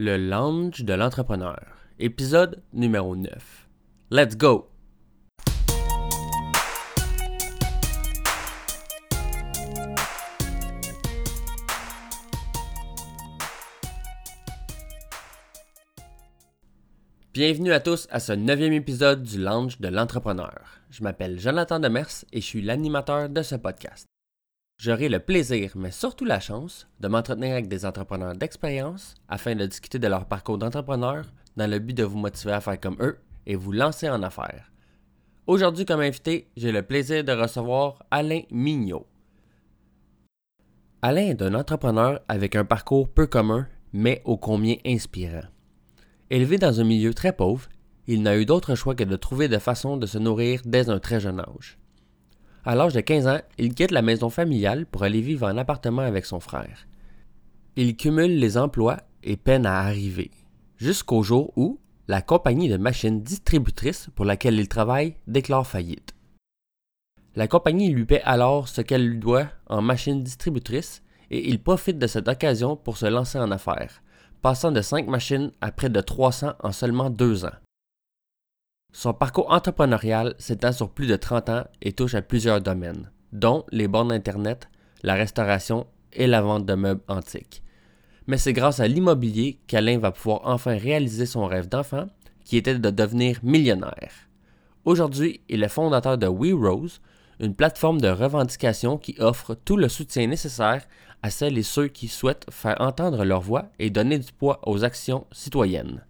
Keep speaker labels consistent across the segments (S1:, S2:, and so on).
S1: Le Lounge de l'entrepreneur, épisode numéro 9. Let's go! Bienvenue à tous à ce neuvième épisode du Lounge de l'entrepreneur. Je m'appelle Jonathan Demers et je suis l'animateur de ce podcast. J'aurai le plaisir, mais surtout la chance, de m'entretenir avec des entrepreneurs d'expérience afin de discuter de leur parcours d'entrepreneur dans le but de vous motiver à faire comme eux et vous lancer en affaires. Aujourd'hui, comme invité, j'ai le plaisir de recevoir Alain Mignot. Alain est un entrepreneur avec un parcours peu commun, mais ô combien inspirant. Élevé dans un milieu très pauvre, il n'a eu d'autre choix que de trouver de façons de se nourrir dès un très jeune âge. À l'âge de 15 ans, il quitte la maison familiale pour aller vivre en appartement avec son frère. Il cumule les emplois et peine à arriver, jusqu'au jour où la compagnie de machines distributrice pour laquelle il travaille déclare faillite. La compagnie lui paie alors ce qu'elle lui doit en machines distributrices et il profite de cette occasion pour se lancer en affaires, passant de 5 machines à près de 300 en seulement 2 ans. Son parcours entrepreneurial s'étend sur plus de 30 ans et touche à plusieurs domaines, dont les bornes Internet, la restauration et la vente de meubles antiques. Mais c'est grâce à l'immobilier qu'Alain va pouvoir enfin réaliser son rêve d'enfant, qui était de devenir millionnaire. Aujourd'hui, il est fondateur de WeRose, une plateforme de revendication qui offre tout le soutien nécessaire à celles et ceux qui souhaitent faire entendre leur voix et donner du poids aux actions citoyennes.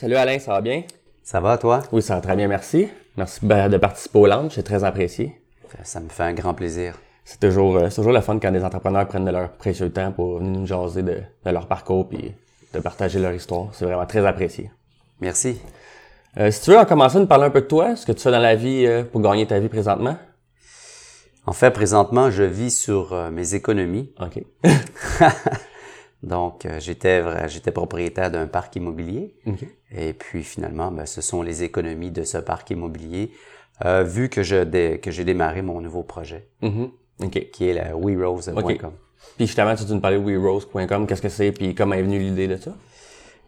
S1: Salut Alain, ça va bien?
S2: Ça va, toi?
S1: Oui, ça va très bien, merci. Merci de participer au lounge, c'est très apprécié.
S2: Ça me fait un grand plaisir.
S1: C'est toujours, euh, toujours le fun quand des entrepreneurs prennent de leur précieux temps pour venir nous jaser de, leur parcours puis de partager leur histoire. C'est vraiment très apprécié.
S2: Merci.
S1: Euh, si tu veux en commencer à nous parler un peu de toi, ce que tu fais dans la vie euh, pour gagner ta vie présentement?
S2: En fait, présentement, je vis sur mes économies.
S1: OK.
S2: Donc, j'étais j'étais propriétaire d'un parc immobilier. Et puis finalement, ben, ce sont les économies de ce parc immobilier, euh, vu que je que j'ai démarré mon nouveau projet,
S1: mm-hmm.
S2: qui est la WeRose.com.
S1: Puis justement, tu nous parlais de WeRose.com, qu'est-ce que c'est, puis comment est venue l'idée de ça?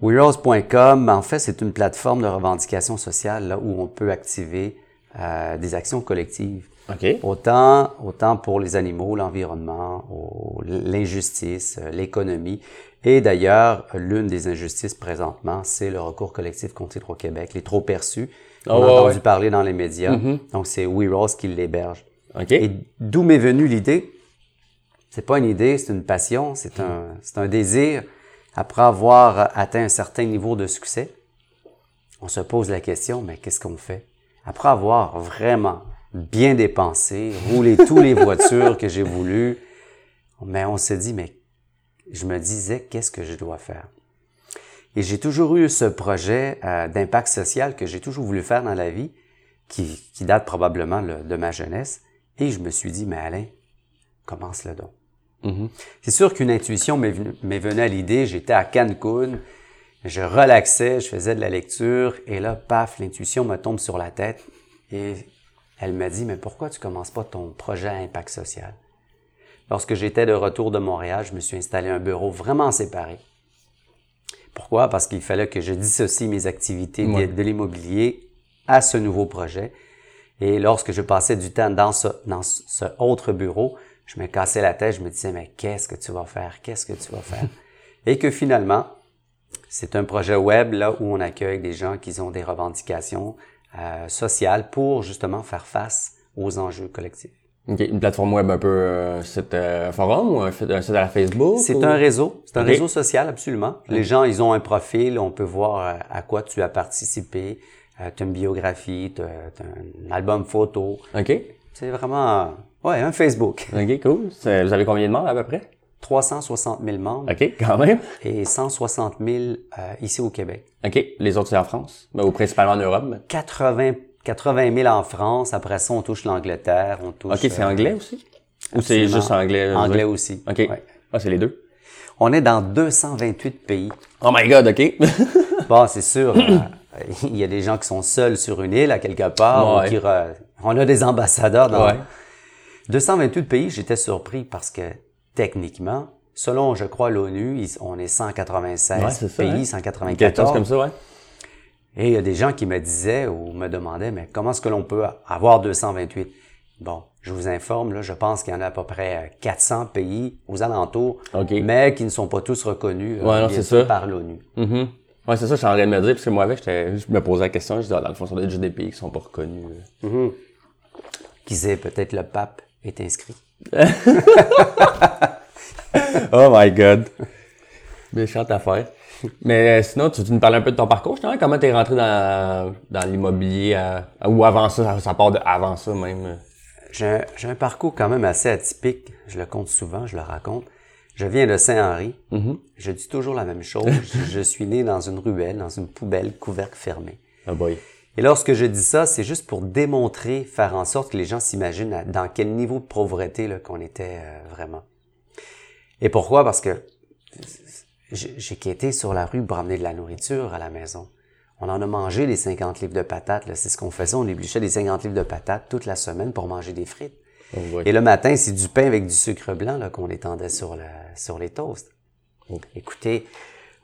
S2: WeRose.com, en fait, c'est une plateforme de revendication sociale là, où on peut activer euh, des actions collectives.
S1: Okay.
S2: Autant, autant pour les animaux, l'environnement, l'injustice, euh, l'économie. Et d'ailleurs, l'une des injustices présentement, c'est le recours collectif contre Hydro-Québec, les trop perçus. On a entendu parler dans les médias.
S1: Mm-hmm.
S2: Donc, c'est WeRose qui l'héberge.
S1: Okay.
S2: Et d'où m'est venue l'idée? C'est pas une idée, c'est une passion, c'est un, c'est un désir. Après avoir atteint un certain niveau de succès, on se pose la question, mais qu'est-ce qu'on fait? Après avoir vraiment bien dépensé, roulé tous les voitures que j'ai voulu, mais on s'est dit, mais je me disais, qu'est-ce que je dois faire? Et j'ai toujours eu ce projet euh, d'impact social que j'ai toujours voulu faire dans la vie, qui, qui date probablement de ma jeunesse. Et je me suis dit, mais Alain, commence le don.
S1: Mm-hmm.
S2: C'est sûr qu'une intuition m'est venue à l'idée. J'étais à Cancun, je relaxais, je faisais de la lecture, et là, paf, l'intuition me tombe sur la tête. Et elle m'a dit, mais pourquoi tu commences pas ton projet à impact social? Lorsque j'étais de retour de Montréal, je me suis installé un bureau vraiment séparé. Pourquoi? Parce qu'il fallait que je dissocie mes activités de, l'immobilier à ce nouveau projet. Et lorsque je passais du temps dans ce, dans ce autre bureau, je me cassais la tête, je me disais, mais qu'est-ce que tu vas faire? Qu'est-ce que tu vas faire? Et que finalement, c'est un projet web là où on accueille des gens qui ont des revendications euh, sociales pour justement faire face aux enjeux collectifs.
S1: Une plateforme web un peu euh, site euh, forum ou un, site à la Facebook?
S2: C'est un réseau. C'est un réseau social, absolument. Les gens, ils ont un profil, on peut voir euh, à quoi tu as participé. Euh, tu as une biographie, tu as, un album photo.
S1: OK.
S2: C'est vraiment, ouais, un Facebook.
S1: OK, cool. Vous avez combien de membres à peu près?
S2: 360 000 membres.
S1: OK, quand même.
S2: Et 160 000 euh, ici au Québec.
S1: OK. Les autres, c'est en France? Ben, ou principalement en Europe?
S2: 80 80 000 en France. Après ça, on touche l'Angleterre, on touche...
S1: OK, c'est anglais aussi? Ou c'est juste anglais?
S2: Anglais aussi.
S1: OK. Ah, c'est les deux?
S2: On est dans 228 pays.
S1: Oh my God, OK.
S2: bon, c'est sûr, euh, il y a des gens qui sont seuls sur une île à quelque part. qui on a des ambassadeurs dans... 228 pays, j'étais surpris parce que techniquement, selon, je crois, l'ONU, on est 196
S1: Ouais, c'est ça,
S2: pays,
S1: hein.
S2: 194.
S1: Quelque chose comme ça, ouais.
S2: Et il y a des gens qui me disaient ou me demandaient, mais comment est-ce que l'on peut avoir 228? Bon, je vous informe, là, je pense qu'il y en a à peu près euh, 400 pays aux alentours, mais qui ne sont pas tous reconnus euh,
S1: Ouais,
S2: sûr, par l'ONU.
S1: Mhm. Ouais, c'est ça, je suis en train de me dire, parce que moi, avec, je me posais la question, je disais, ah, dans le fond, ça doit être juste des pays qui sont pas reconnus. euh.
S2: Qui disait peut-être le pape est inscrit.
S1: Oh my god. Méchante affaire. Mais euh, sinon, tu, tu nous parlais un peu de ton parcours, justement? Comment t'es rentré dans, dans l'immobilier, à- ou avant ça, ça part de avant ça même?
S2: J'ai un, parcours quand même assez atypique. Je le compte souvent, je le raconte. Je viens de Saint-Henri. Je dis toujours la même chose. je suis né dans une ruelle, dans une poubelle, couvercle fermé.
S1: Ah boy.
S2: Et lorsque je dis ça, c'est juste pour démontrer, faire en sorte que les gens s'imaginent dans quel niveau de pauvreté qu'on était euh, vraiment. Et pourquoi? Parce que j'ai quitté sur la rue pour amener de la nourriture à la maison. On en a mangé des 50 livres de patates. C'est ce qu'on faisait. On épluchait des 50 livres de patates toute la semaine pour manger des frites.
S1: Oh.
S2: Et le matin, c'est du pain avec du sucre blanc là, qu'on étendait sur, les toasts. Écoutez,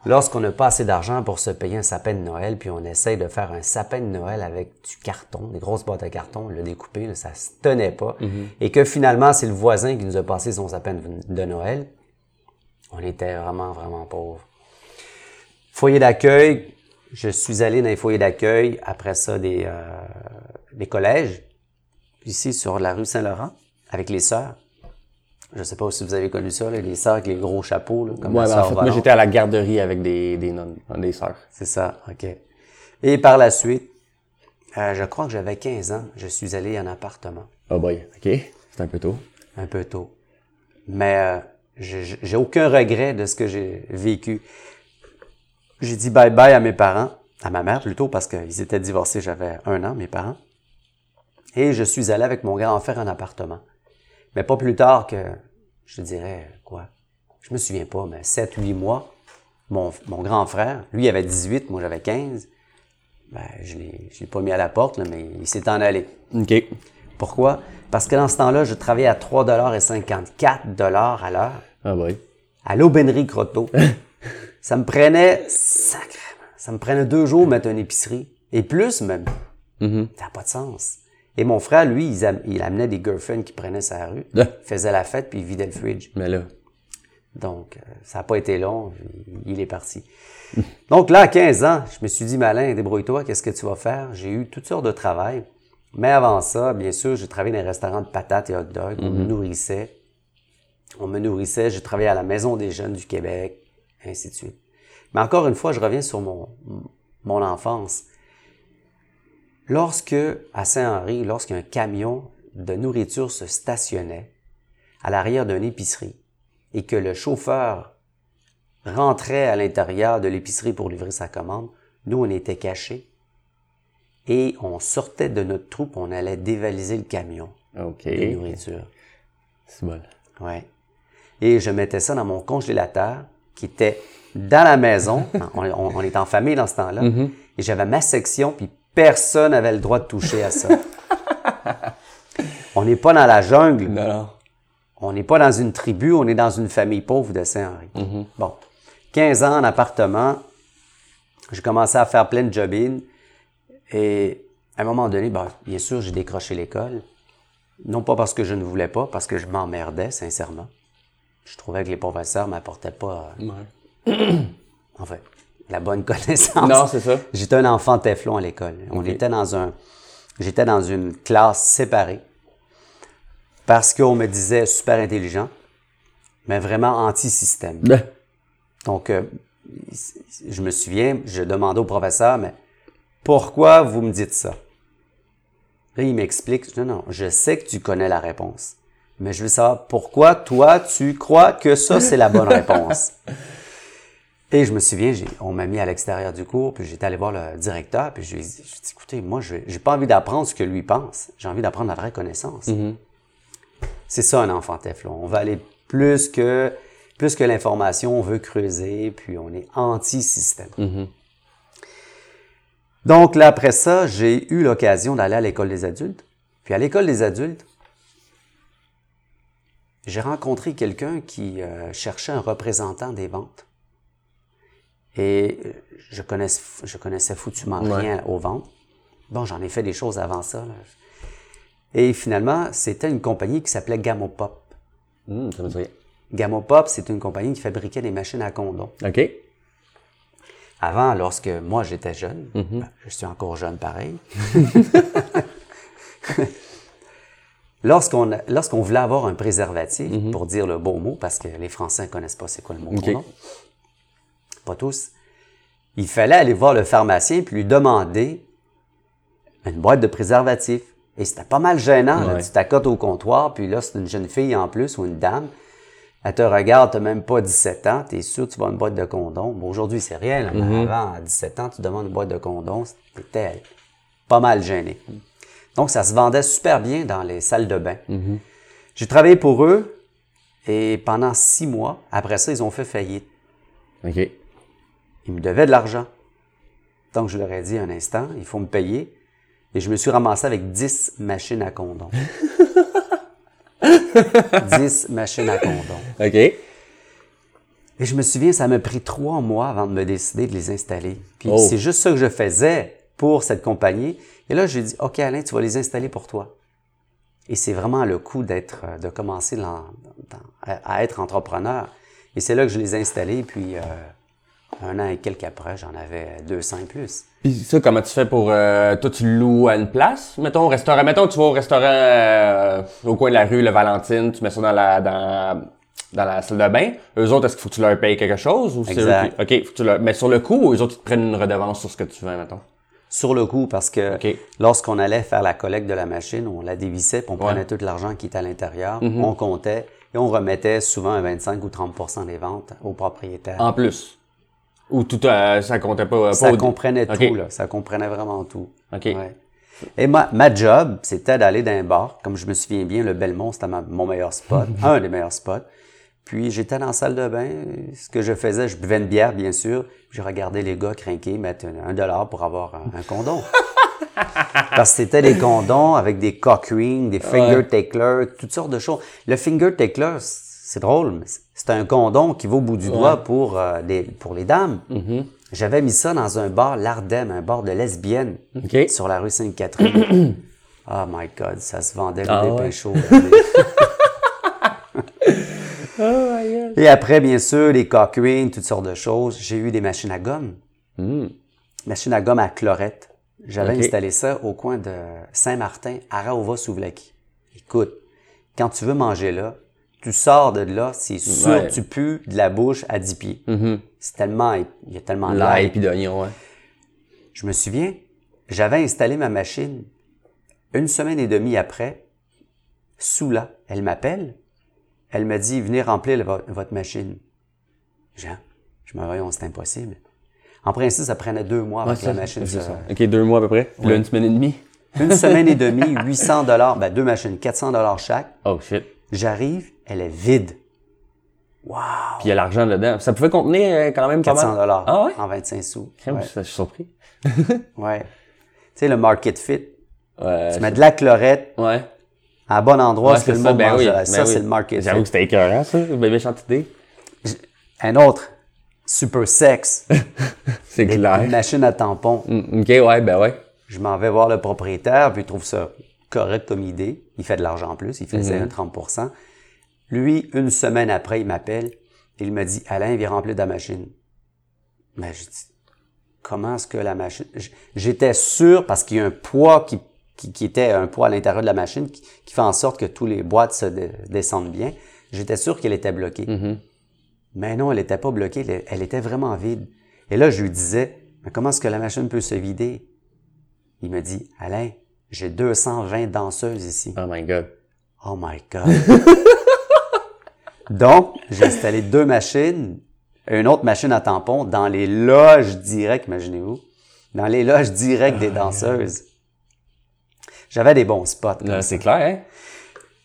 S2: lorsqu'on n'a pas assez d'argent pour se payer un sapin de Noël, puis on essaye de faire un sapin de Noël avec du carton, des grosses boîtes de carton, le découper, là, ça se tenait pas, et que finalement, c'est le voisin qui nous a passé son sapin de, de Noël, on était vraiment, vraiment pauvres. Foyer d'accueil, je suis allé dans les foyers d'accueil, après ça, des, euh, des collèges, ici sur la rue Saint-Laurent, avec les sœurs. Je sais pas si vous avez connu ça, là, les sœurs avec les gros chapeaux, là, comme
S1: Ouais,
S2: la
S1: ben, en
S2: sœur
S1: fait, moi, j'étais à la garderie avec des, des nonnes, des sœurs.
S2: C'est ça, OK. Et par la suite, euh, je crois que j'avais 15 ans, je suis allé en appartement,
S1: Oh boy. OK. C'est un peu tôt.
S2: un peu tôt. Mais euh, j'ai aucun regret de ce que j'ai vécu. J'ai dit bye-bye à mes parents, à ma mère plutôt, parce qu'ils étaient divorcés, j'avais un an, mes parents. Et je suis allé avec mon grand frère en appartement. Mais pas plus tard que, je te dirais, quoi, je me souviens pas, mais 7, 8 mois, mon, mon grand frère, lui il avait 18, moi j'avais 15, ben, je l'ai, je l'ai pas mis à la porte, là, mais il s'est en allé.
S1: OK.
S2: Pourquoi? Parce que dans ce temps-là, je travaillais à 3,54 à l'heure
S1: Ah boy.
S2: à l'aubainerie Croteau. ça me prenait, sacrément, ça me prenait deux jours mettre une épicerie. Et plus même.
S1: Mhm.
S2: Ça n'a pas de sens. Et mon frère, lui, il, am- il amenait des girlfriends qui prenaient sa rue. Il faisait la fête, puis il vidait le fridge.
S1: Mais là.
S2: Donc, euh, ça n'a pas été long, il- est parti. Donc là, à 15 ans, je me suis dit, Malin, débrouille-toi, qu'est-ce que tu vas faire? J'ai eu toutes sortes de travail. Mais avant ça, bien sûr, j'ai travaillé dans les restaurants de patates et hot dogs. On me nourrissait. On me nourrissait. J'ai travaillé à la Maison des jeunes du Québec, ainsi de suite. Mais encore une fois, je reviens sur mon, mon enfance. Lorsque, à Saint-Henri, lorsqu'un camion de nourriture se stationnait à l'arrière d'une épicerie et que le chauffeur rentrait à l'intérieur de l'épicerie pour livrer sa commande, nous, on était cachés et on sortait de notre troupe, on allait dévaliser le camion de nourriture.
S1: C'est bon.
S2: Ouais. Et je mettais ça dans mon congélateur qui était dans la maison. on, on- on est en famille dans ce temps-là. Et j'avais ma section, puis personne n'avait le droit de toucher à ça. on n'est pas dans la jungle.
S1: Non, non.
S2: On n'est pas dans une tribu, on est dans une famille pauvre de Saint-Henri. Bon. 15 ans en appartement. J'ai commencé à faire plein de job-in. Et à un moment donné, ben, bien sûr, j'ai décroché l'école. Non pas parce que je ne voulais pas, parce que je m'emmerdais, sincèrement. Je trouvais que les professeurs m'apportaient pas, euh,
S1: Ouais.
S2: en fait, la bonne connaissance.
S1: Non, c'est ça.
S2: J'étais un enfant téflon à l'école. On était dans un, j'étais dans une classe séparée parce qu'on me disait super intelligent, mais vraiment anti-système.
S1: Ben,
S2: Donc, euh, je me souviens, je demandais au professeur, mais pourquoi vous me dites ça? Là, il m'explique, non, non, je sais que tu connais la réponse, mais je veux savoir pourquoi toi, tu crois que ça, c'est la bonne réponse. Et je me souviens, on m'a mis à l'extérieur du cours, puis j'étais allé voir le directeur, puis je lui ai dit, écoutez, moi, je j'ai pas envie d'apprendre ce que lui pense, j'ai envie d'apprendre la vraie connaissance. C'est ça un enfant téflon. On va aller plus que plus que l'information, on veut creuser, puis on est anti-système. Donc là, après ça, j'ai eu l'occasion d'aller à l'école des adultes. Puis à l'école des adultes, j'ai rencontré quelqu'un qui euh, cherchait un représentant des ventes. Et je connaissais, je connaissais foutument
S1: Ouais.
S2: rien aux ventes. Bon, j'en ai fait des choses avant ça. là. Et finalement, c'était une compagnie qui s'appelait Gamopop.
S1: Hum, ça me dit rien.
S2: Gamopop, c'est une compagnie qui fabriquait des machines à condom.
S1: OK.
S2: Avant, lorsque moi j'étais jeune, ben, je suis encore jeune pareil, lorsqu'on voulait avoir un préservatif, pour dire le beau mot, parce que les Français ne connaissent pas c'est quoi le mot
S1: Ok.
S2: condom, pas tous, il fallait aller voir le pharmacien puis lui demander une boîte de préservatif. Et c'était pas mal gênant. là.
S1: Ouais.
S2: Tu t'accotes au comptoir, puis là, c'est une jeune fille en plus ou une dame. Elle te regarde, t'as même pas 17 ans, t'es sûr que tu vas une boîte de condoms. Bon, aujourd'hui, c'est là, mais avant, à 17 ans, tu demandes une boîte de condoms, t'étais pas mal gêné. Donc, ça se vendait super bien dans les salles de bain. J'ai travaillé pour eux, et pendant six mois, après ça, ils ont fait faillite.
S1: OK.
S2: Ils me devaient de l'argent. Donc, je leur ai dit un instant, il faut me payer. Et je me suis ramassé avec 10 machines à condom. 10 machines à condom.
S1: OK.
S2: Et je me souviens, ça m'a pris trois mois avant de me décider de les installer. Puis
S1: Oh.
S2: c'est juste ça que je faisais pour cette compagnie. Et là, j'ai dit, OK, Alain, tu vas les installer pour toi. Et c'est vraiment le coup d'être, euh, de commencer dans- dans- à, à être entrepreneur. Et c'est là que je les ai installés. Puis euh, un an et quelques après, j'en avais 200 et plus.
S1: Puis ça, comment tu fais pour... Euh, toi, tu loues à une place, mettons, au restaurant. Mettons, tu vas au restaurant euh, au coin de la rue, le Valentine, tu mets ça dans la dans, dans la salle de bain. Eux autres, est-ce qu'il faut que tu leur payes quelque chose? Ou c'est eux qui- OK, faut que tu leur... Mais sur le coup, eux autres, ils te prennent une redevance sur ce que tu vends, mettons.
S2: Sur le coup, parce que lorsqu'on allait faire la collecte de la machine, on la dévissait, puis on prenait tout l'argent qui était à l'intérieur,
S1: Mm-hmm.
S2: on comptait, et on remettait souvent un 25 ou 30% des ventes aux propriétaires.
S1: En plus. Ou tout, euh, ça comptait pas... pas
S2: ça
S1: au-
S2: comprenait tout, là. Ça comprenait vraiment tout.
S1: OK.
S2: Ouais. Et ma, ma job, c'était d'aller dans un bar. Comme je me souviens bien, le Belmont, c'était mon meilleur spot, un des meilleurs spots. Puis j'étais dans la salle de bain. Ce que je faisais, je buvais une bière, bien sûr. Je regardais les gars crinquer, mettre un, dollar pour avoir un, un condom. Parce que c'était des condoms avec des cock rings, des finger ticklers, toutes sortes de choses. Le finger tickler, c'est drôle, mais c'est un condom qui va au bout du doigt pour, euh, des, pour les dames. J'avais mis ça dans un bar, l'Ardem, un bar de lesbiennes, sur la rue Sainte-Catherine. oh my God, ça se vendait le
S1: Ah
S2: dépêche
S1: ouais?
S2: chaud. Et après, bien sûr, les cock rings, toutes sortes de choses. J'ai eu des machines à gomme. Machine à gomme à chlorette. J'avais installé ça au coin de Saint-Martin, à Raova-Souvlaki. Écoute, quand tu veux manger là, tu sors de là, c'est sûr
S1: Ouais.
S2: tu pues de la bouche à 10 pieds. C'est tellement, il y a tellement
S1: l'ail. puis d'oignon, ouais.
S2: Je me souviens, j'avais installé ma machine. Une semaine et demie après, Soula, elle m'appelle. Elle me dit, venez remplir le- votre machine. Jean, je me voyons, c'est impossible. En principe, ça prenait deux mois avec
S1: Ouais,
S2: la
S1: ça,
S2: machine. se-
S1: ça. OK, deux mois à peu près. Puis là, une semaine et demie.
S2: Une semaine et demie, 800 dollars, ben deux machines, 400 dollars chaque.
S1: Oh, shit.
S2: J'arrive, elle est vide.
S1: Puis il y a l'argent dedans. Ça pouvait contenir euh, quand même pas
S2: 400
S1: mal.
S2: dollars
S1: Ah ouais?
S2: en 25 sous.
S1: Crème,
S2: Ouais.
S1: ça, Je suis surpris.
S2: ouais. Tu sais, le market fit.
S1: Ouais.
S2: Tu mets de la chlorette
S1: Ouais.
S2: à bon endroit,
S1: Ouais,
S2: ce que
S1: c'est
S2: le monde
S1: ben
S2: mange.
S1: oui,
S2: ça,
S1: ben
S2: c'est le market
S1: J'avoue
S2: fit.
S1: que c'était écœurant, ça. Méchante idée.
S2: Un autre, super sex.
S1: C'est clair.
S2: Une machine à tampon.
S1: Mm, OK, ouais, ben ouais.
S2: Je m'en vais voir le propriétaire, puis il trouve ça correct comme idée. Il fait de l'argent en plus, il faisait
S1: Mhm.
S2: un 30% Lui, une semaine après, il m'appelle. Il me dit, Alain, viens remplir ta machine. Mais je dis, comment est-ce que la machine... J'étais sûr, parce qu'il y a un poids qui, qui, qui était un poids à l'intérieur de la machine qui, qui fait en sorte que tous les boîtes se descendent bien. J'étais sûr qu'elle était bloquée.
S1: Mhm.
S2: Mais non, elle n'était pas bloquée, elle, elle était vraiment vide. Et là, je lui disais, mais comment est-ce que la machine peut se vider? Il me dit, Alain, j'ai 220 danseuses ici.
S1: Oh my God.
S2: Oh my God. Donc, j'ai installé deux machines, une autre machine à tampon dans les loges directes, imaginez-vous, dans les loges directes des danseuses. J'avais des bons spots. ça.
S1: c'est clair, hein?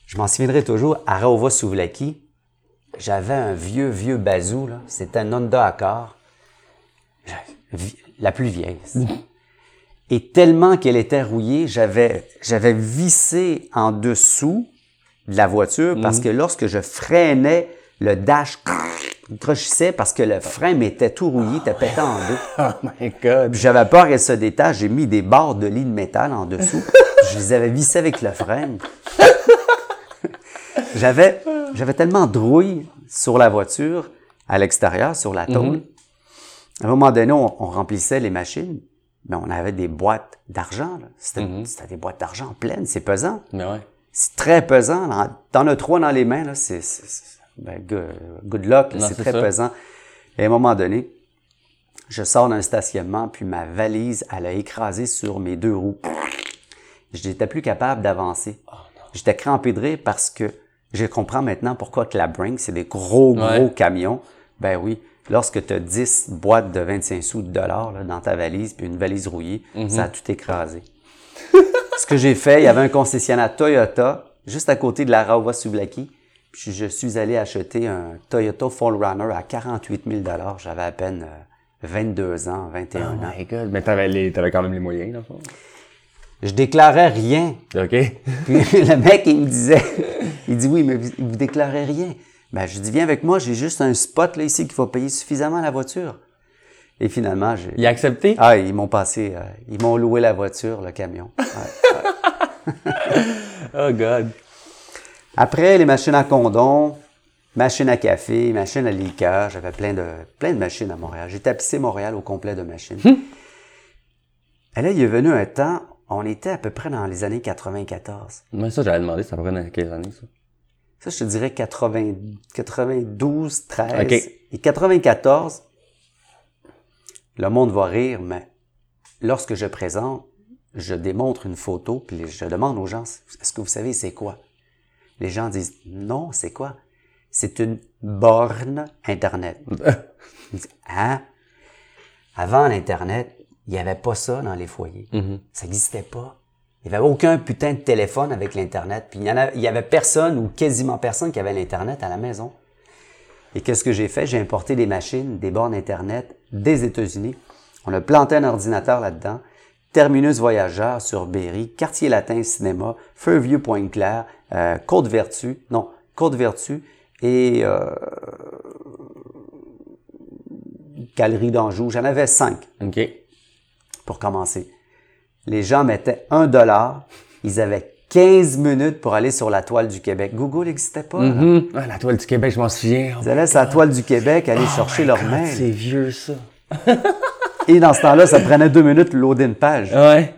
S2: Je m'en souviendrai toujours, à Raova Souvlaki, j'avais un vieux, vieux bazou, là. C'était un Honda Accord. La plus vieille. Et tellement qu'elle était rouillée, j'avais, j'avais vissé en dessous de la voiture parce que lorsque je freinais, le dash crochissait parce que le frein m'était tout rouillé, était pété en deux.
S1: Oh my God.
S2: J'avais peur qu'elle se détache, j'ai mis des barres de lit de métal en dessous. je les avais vissées avec le frein. j'avais, j'avais tellement de rouille sur la voiture, à l'extérieur, sur la tôle. À un moment donné, on, on remplissait les machines, mais on avait des boîtes d'argent. là. C'était, des boîtes d'argent pleines, c'est pesant.
S1: Mais ouais.
S2: C'est très pesant. T'en as trois dans les mains, là, c'est, ben, good, luck, c'est
S1: c'est
S2: très
S1: ça.
S2: pesant. Et à un moment donné, je sors d'un stationnement, puis ma valise, elle a écrasé sur mes deux roues. Je n'étais plus capable d'avancer.
S1: Oh,
S2: J'étais crampé de rire parce que je comprends maintenant pourquoi que la Brink, c'est des gros, gros
S1: Ouais.
S2: camions. Ben oui, lorsque tu as 10 boîtes de 25 sous de dollars là, dans ta valise, puis une valise rouillée,
S1: Mhm.
S2: ça a tout écrasé. Ce que j'ai fait, il y avait un concessionnaire Toyota juste à côté de la Rawa Sublaki. Puis je suis allé acheter un Toyota 4Runner à 48 000 J'avais à peine euh, 22 ans, 21
S1: Oh
S2: ans.
S1: my God. Mais t'avais, les, quand même les moyens, dans le fond.
S2: Je déclarais rien.
S1: OK.
S2: Puis le mec, il me disait, il dit oui, mais vous, vous déclarez rien. Ben, je dis, viens avec moi, j'ai juste un spot là ici qui va payer suffisamment la voiture. Et finalement, j'ai...
S1: Il a accepté?
S2: Ah, ils m'ont passé, euh, ils m'ont loué la voiture, le camion. Ouais.
S1: Oh God.
S2: Après, les machines à condom, machines à café, machines à liqueur, j'avais plein de, plein de machines à Montréal. J'ai tapissé Montréal au complet de machines. Et là, il est venu un temps, on était à peu près dans les années 94.
S1: Moi, ça, j'avais demandé, ça dans quelles années, ça?
S2: Ça, je te dirais 80, 92, 13.
S1: OK.
S2: Et 94, le monde va rire, mais lorsque je présente, je démontre une photo, puis je demande aux gens, est-ce que vous savez c'est quoi? Les gens disent, non, c'est quoi? C'est une borne Internet. Hein? Avant l'Internet, il n'y avait pas ça dans les foyers. Ça n'existait pas. Il n'y avait aucun putain de téléphone avec l'Internet. Puis il y, en a- il y avait personne ou quasiment personne qui avait l'Internet à la maison. Et qu'est-ce que j'ai fait? J'ai importé des machines, des bornes Internet des États-Unis. On a planté un ordinateur là-dedans. Terminus Voyageur sur Berry, Quartier Latin Cinéma, Feu-Vieux Pointe-Claire, euh, Côte-Vertu, non, Côte-Vertu et euh, Galerie d'Anjou. J'en avais cinq
S1: OK.
S2: pour commencer. Les gens mettaient un dollar. Ils avaient 15 minutes pour aller sur la toile du Québec. Google n'existait pas.
S1: Hum. Ah, la toile du Québec, je m'en souviens.
S2: Ils allaient sur la toile du Québec, aller chercher leur mail.
S1: C'est vieux, ça.
S2: Et dans ce temps-là, ça prenait deux minutes loader une page.
S1: Ouais.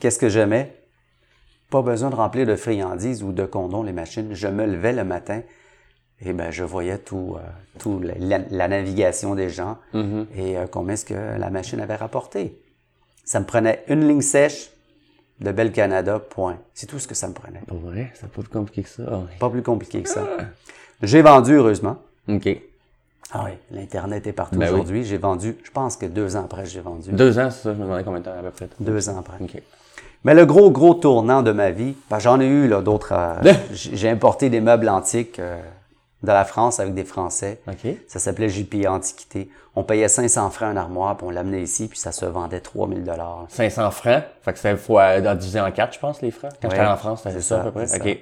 S2: Qu'est-ce que j'aimais? Pas besoin de remplir de friandises ou de condoms les machines. Je me levais le matin et ben je voyais tout, euh, tout la, la- la navigation des gens et euh, combien est-ce que la machine avait rapporté. Ça me prenait une ligne sèche de Bel Canada, point. C'est tout ce que ça me prenait.
S1: Pour vrai, c'est pas plus compliqué que ça. Ah,
S2: Pas plus compliqué que ça. J'ai vendu, heureusement.
S1: OK.
S2: Ah oui, l'Internet est partout
S1: Ben oui.
S2: aujourd'hui. J'ai vendu, je pense que deux ans après, j'ai vendu.
S1: Deux ans, c'est ça? Je me demandais combien de temps à peu près.
S2: Deux ans après.
S1: OK.
S2: Mais le gros, gros tournant de ma vie, ben, j'en ai eu d'autres. euh, j'ai importé des meubles antiques euh, de la France avec des Français. Ça s'appelait JP Antiquité. On payait 500 francs un armoire, puis on l'amenait ici, puis ça se vendait 3000 dollars.
S1: 500 francs? Fait que c'est fois dans divisé en quatre, je pense, les francs. Quand
S2: Ouais,
S1: j'étais en France, c'était
S2: c'est
S1: ça,
S2: ça,
S1: à peu près?
S2: c'est
S1: OK.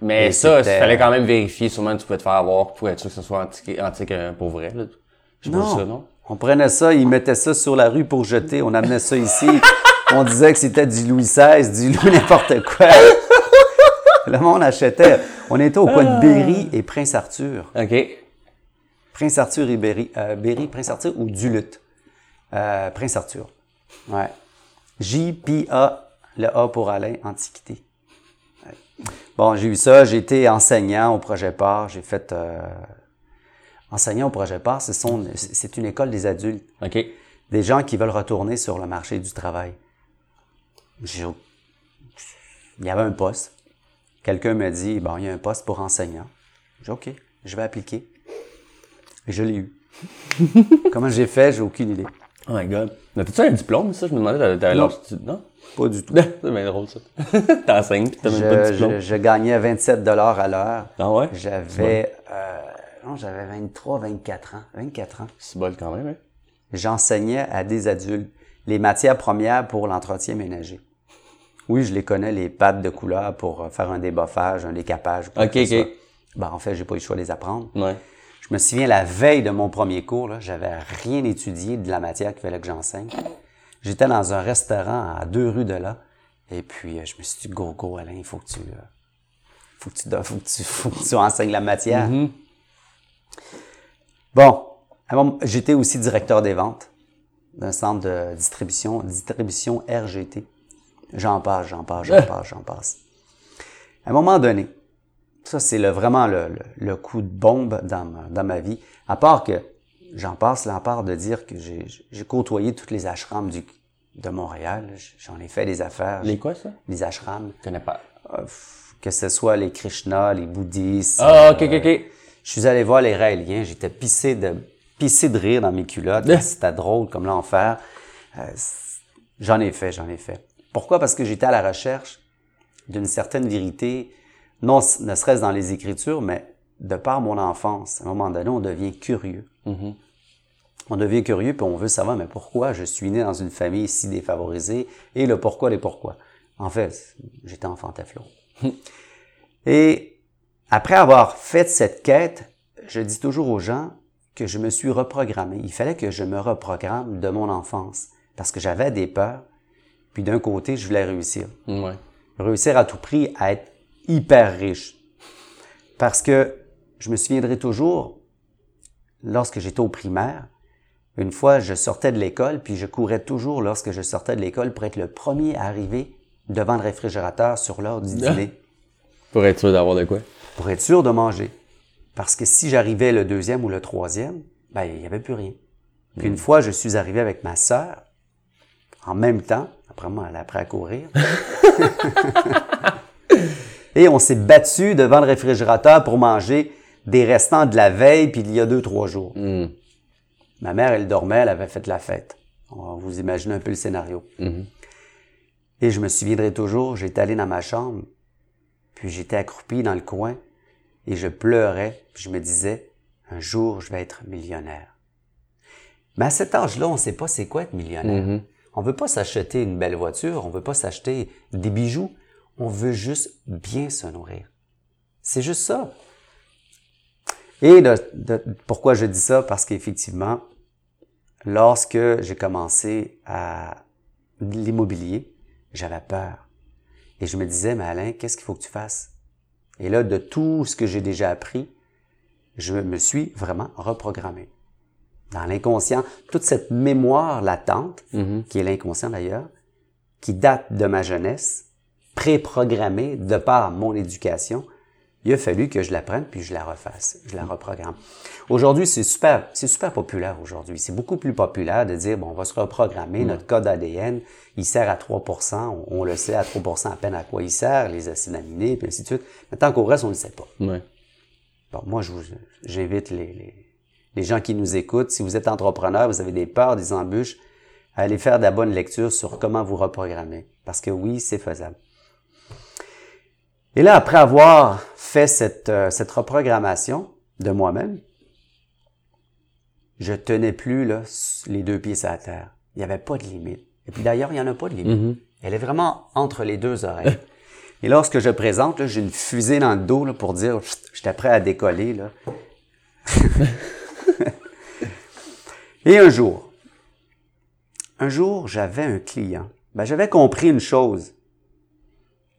S1: Mais
S2: Et
S1: ça, il fallait quand même vérifier. Sûrement, tu pouvais te faire avoir pour être sûr que ce soit antique, antique euh, pour vrai. Là. Je
S2: Non.
S1: ça, non?
S2: On prenait ça, ils mettaient ça sur la rue pour jeter. On amenait ça ici. on disait que c'était du Louis XVI, du Louis n'importe quoi. Le monde achetait. On était au coin de Berry et Prince-Arthur.
S1: OK.
S2: Prince Arthur et Berry. Euh, Berry, Prince Arthur ou Duluth? Euh, Prince Arthur. Ouais. J-P-A, le A pour Alain, Antiquité. Ouais. Bon, j'ai eu ça. J'ai été enseignant au projet PAR. J'ai fait... euh, enseignant au projet PAR, ce c'est une école des adultes.
S1: OK.
S2: Des gens qui veulent retourner sur le marché du travail. J'ai- Il y avait un poste. Quelqu'un me dit, bon, il y a un poste pour enseignant. J'ai dit, OK, je vais appliquer. Et je l'ai eu. Comment j'ai fait, j'ai aucune idée.
S1: Oh my god. Mais t'as-tu un diplôme, ça? Je me demandais, t'avais t'avais
S2: Non. Pas du tout.
S1: c'est bien drôle, ça. T'enseignes, pis t'as même pas de
S2: Je,
S1: diplôme.
S2: je- je gagnais 27 dollars à l'heure.
S1: Ah ouais?
S2: J'avais, euh, non, j'avais 23, 24 ans. 24 ans.
S1: C'est bol quand même, hein?
S2: J'enseignais à des adultes les matières premières pour l'entretien ménager. Oui, je les connais, les pattes de couleur pour euh, faire un déboffage, un décapage.
S1: Ok, ok.
S2: Ben, en fait, j'ai pas eu le choix de les apprendre.
S1: Ouais.
S2: Je me souviens, la veille de mon premier cours, j'avais rien étudié de la matière qu'il fallait que j'enseigne. J'étais dans un restaurant à deux rues de là. Et puis, euh, je me suis dit, go, go, Alain, il faut que tu, euh, faut que tu, faut que tu, faut que tu enseignes la matière. Bon, un moment, j'étais aussi directeur des ventes d'un centre de distribution, distribution RGT. J'en passe, j'en passe, j'en passe, j'en passe. À un moment donné, ça c'est le, vraiment le, le- le coup de bombe dans ma, dans ma vie, à part que j'en passe l'empare de dire que j'ai j'ai côtoyé toutes les ashrams du, de Montréal. J'en ai fait des affaires.
S1: Les quoi, ça?
S2: Les ashrams.
S1: Je connais pas.
S2: Euh, que ce soit les Krishna, les bouddhistes.
S1: Ah, ok,
S2: euh,
S1: ok, ok.
S2: je suis allé voir les Raéliens, j'étais pissé de, pissé de rire dans mes culottes. C'était drôle comme l'enfer. Euh, j'en ai fait, j'en ai fait. Pourquoi? Parce que j'étais à la recherche d'une certaine vérité, non ne serait-ce dans les Écritures, mais de par mon enfance. À un moment donné, on devient curieux.
S1: Mhm.
S2: On devient curieux, puis on veut savoir, mais pourquoi je suis né dans une famille si défavorisée, et le pourquoi, les pourquoi. En fait, j'étais enfant Teflon. et après avoir fait cette quête, je dis toujours aux gens que je me suis reprogrammé. Il fallait que je me reprogramme de mon enfance, parce que j'avais des peurs, puis d'un côté, je voulais réussir
S1: Ouais.
S2: réussir à tout prix à être hyper riche. Parce que je me souviendrai toujours, lorsque j'étais au primaire, une fois, je sortais de l'école, puis je courais toujours lorsque je sortais de l'école pour être le premier à arriver devant le réfrigérateur sur l'heure du dîner,
S1: Pour être sûr d'avoir de quoi?
S2: pour être sûr de manger. Parce que si j'arrivais le deuxième ou le troisième, ben, il n'y avait plus rien. Puis une fois, je suis arrivé avec ma sœur, en même temps, après moi, elle a appris à courir. Et on s'est battu devant le réfrigérateur pour manger des restants de la veille, puis il y a deux, trois jours.
S1: Hmm.
S2: Ma mère, elle dormait, elle avait fait la fête. On va vous imaginez un peu le scénario.
S1: Mhm.
S2: Et je me souviendrai toujours, j'étais allé dans ma chambre, puis j'étais accroupi dans le coin, et je pleurais, puis je me disais, un jour, je vais être millionnaire. Mais à cet âge-là, on ne sait pas c'est quoi être millionnaire.
S1: Mhm.
S2: On veut pas s'acheter une belle voiture, on veut pas s'acheter des bijoux, on veut juste bien se nourrir. C'est juste ça. Et pourquoi je dis ça? Parce qu'effectivement, lorsque j'ai commencé à l'immobilier, j'avais peur. Et je me disais, mais Alain, qu'est-ce qu'il faut que tu fasses? Et là, de tout ce que j'ai déjà appris, je me suis vraiment reprogrammé. Dans l'inconscient, toute cette mémoire latente,
S1: Mhm.
S2: qui est l'inconscient d'ailleurs, qui date de ma jeunesse, préprogrammée de par mon éducation, il a fallu que je la prenne puis je la refasse, je la reprogramme. Aujourd'hui, c'est super, c'est super populaire aujourd'hui. C'est beaucoup plus populaire de dire, bon, on va se reprogrammer, notre code ADN, il sert à 3 on, on le sait à 3 à peine à quoi il sert, les acides aminés, puis ainsi de suite. Mais tant qu'au reste, on ne le sait pas.
S1: Ouais.
S2: Bon, moi, je vous, j'invite les, les, les gens qui nous écoutent, si vous êtes entrepreneur, vous avez des peurs, des embûches, à aller faire de la bonne lecture sur comment vous reprogrammer. Parce que oui, c'est faisable. Et là, après avoir fait cette, euh, cette reprogrammation de moi-même, je tenais plus là, les deux pieds sur la terre. Il n'y avait pas de limite. Et puis d'ailleurs, il n'y en a pas de limite.
S1: Mhm.
S2: Elle est vraiment entre les deux oreilles. Et lorsque je présente, j'ai une fusée dans le dos là, pour dire j'étais prêt à décoller. Là. Et un jour, un jour, j'avais un client. Ben, j'avais compris une chose,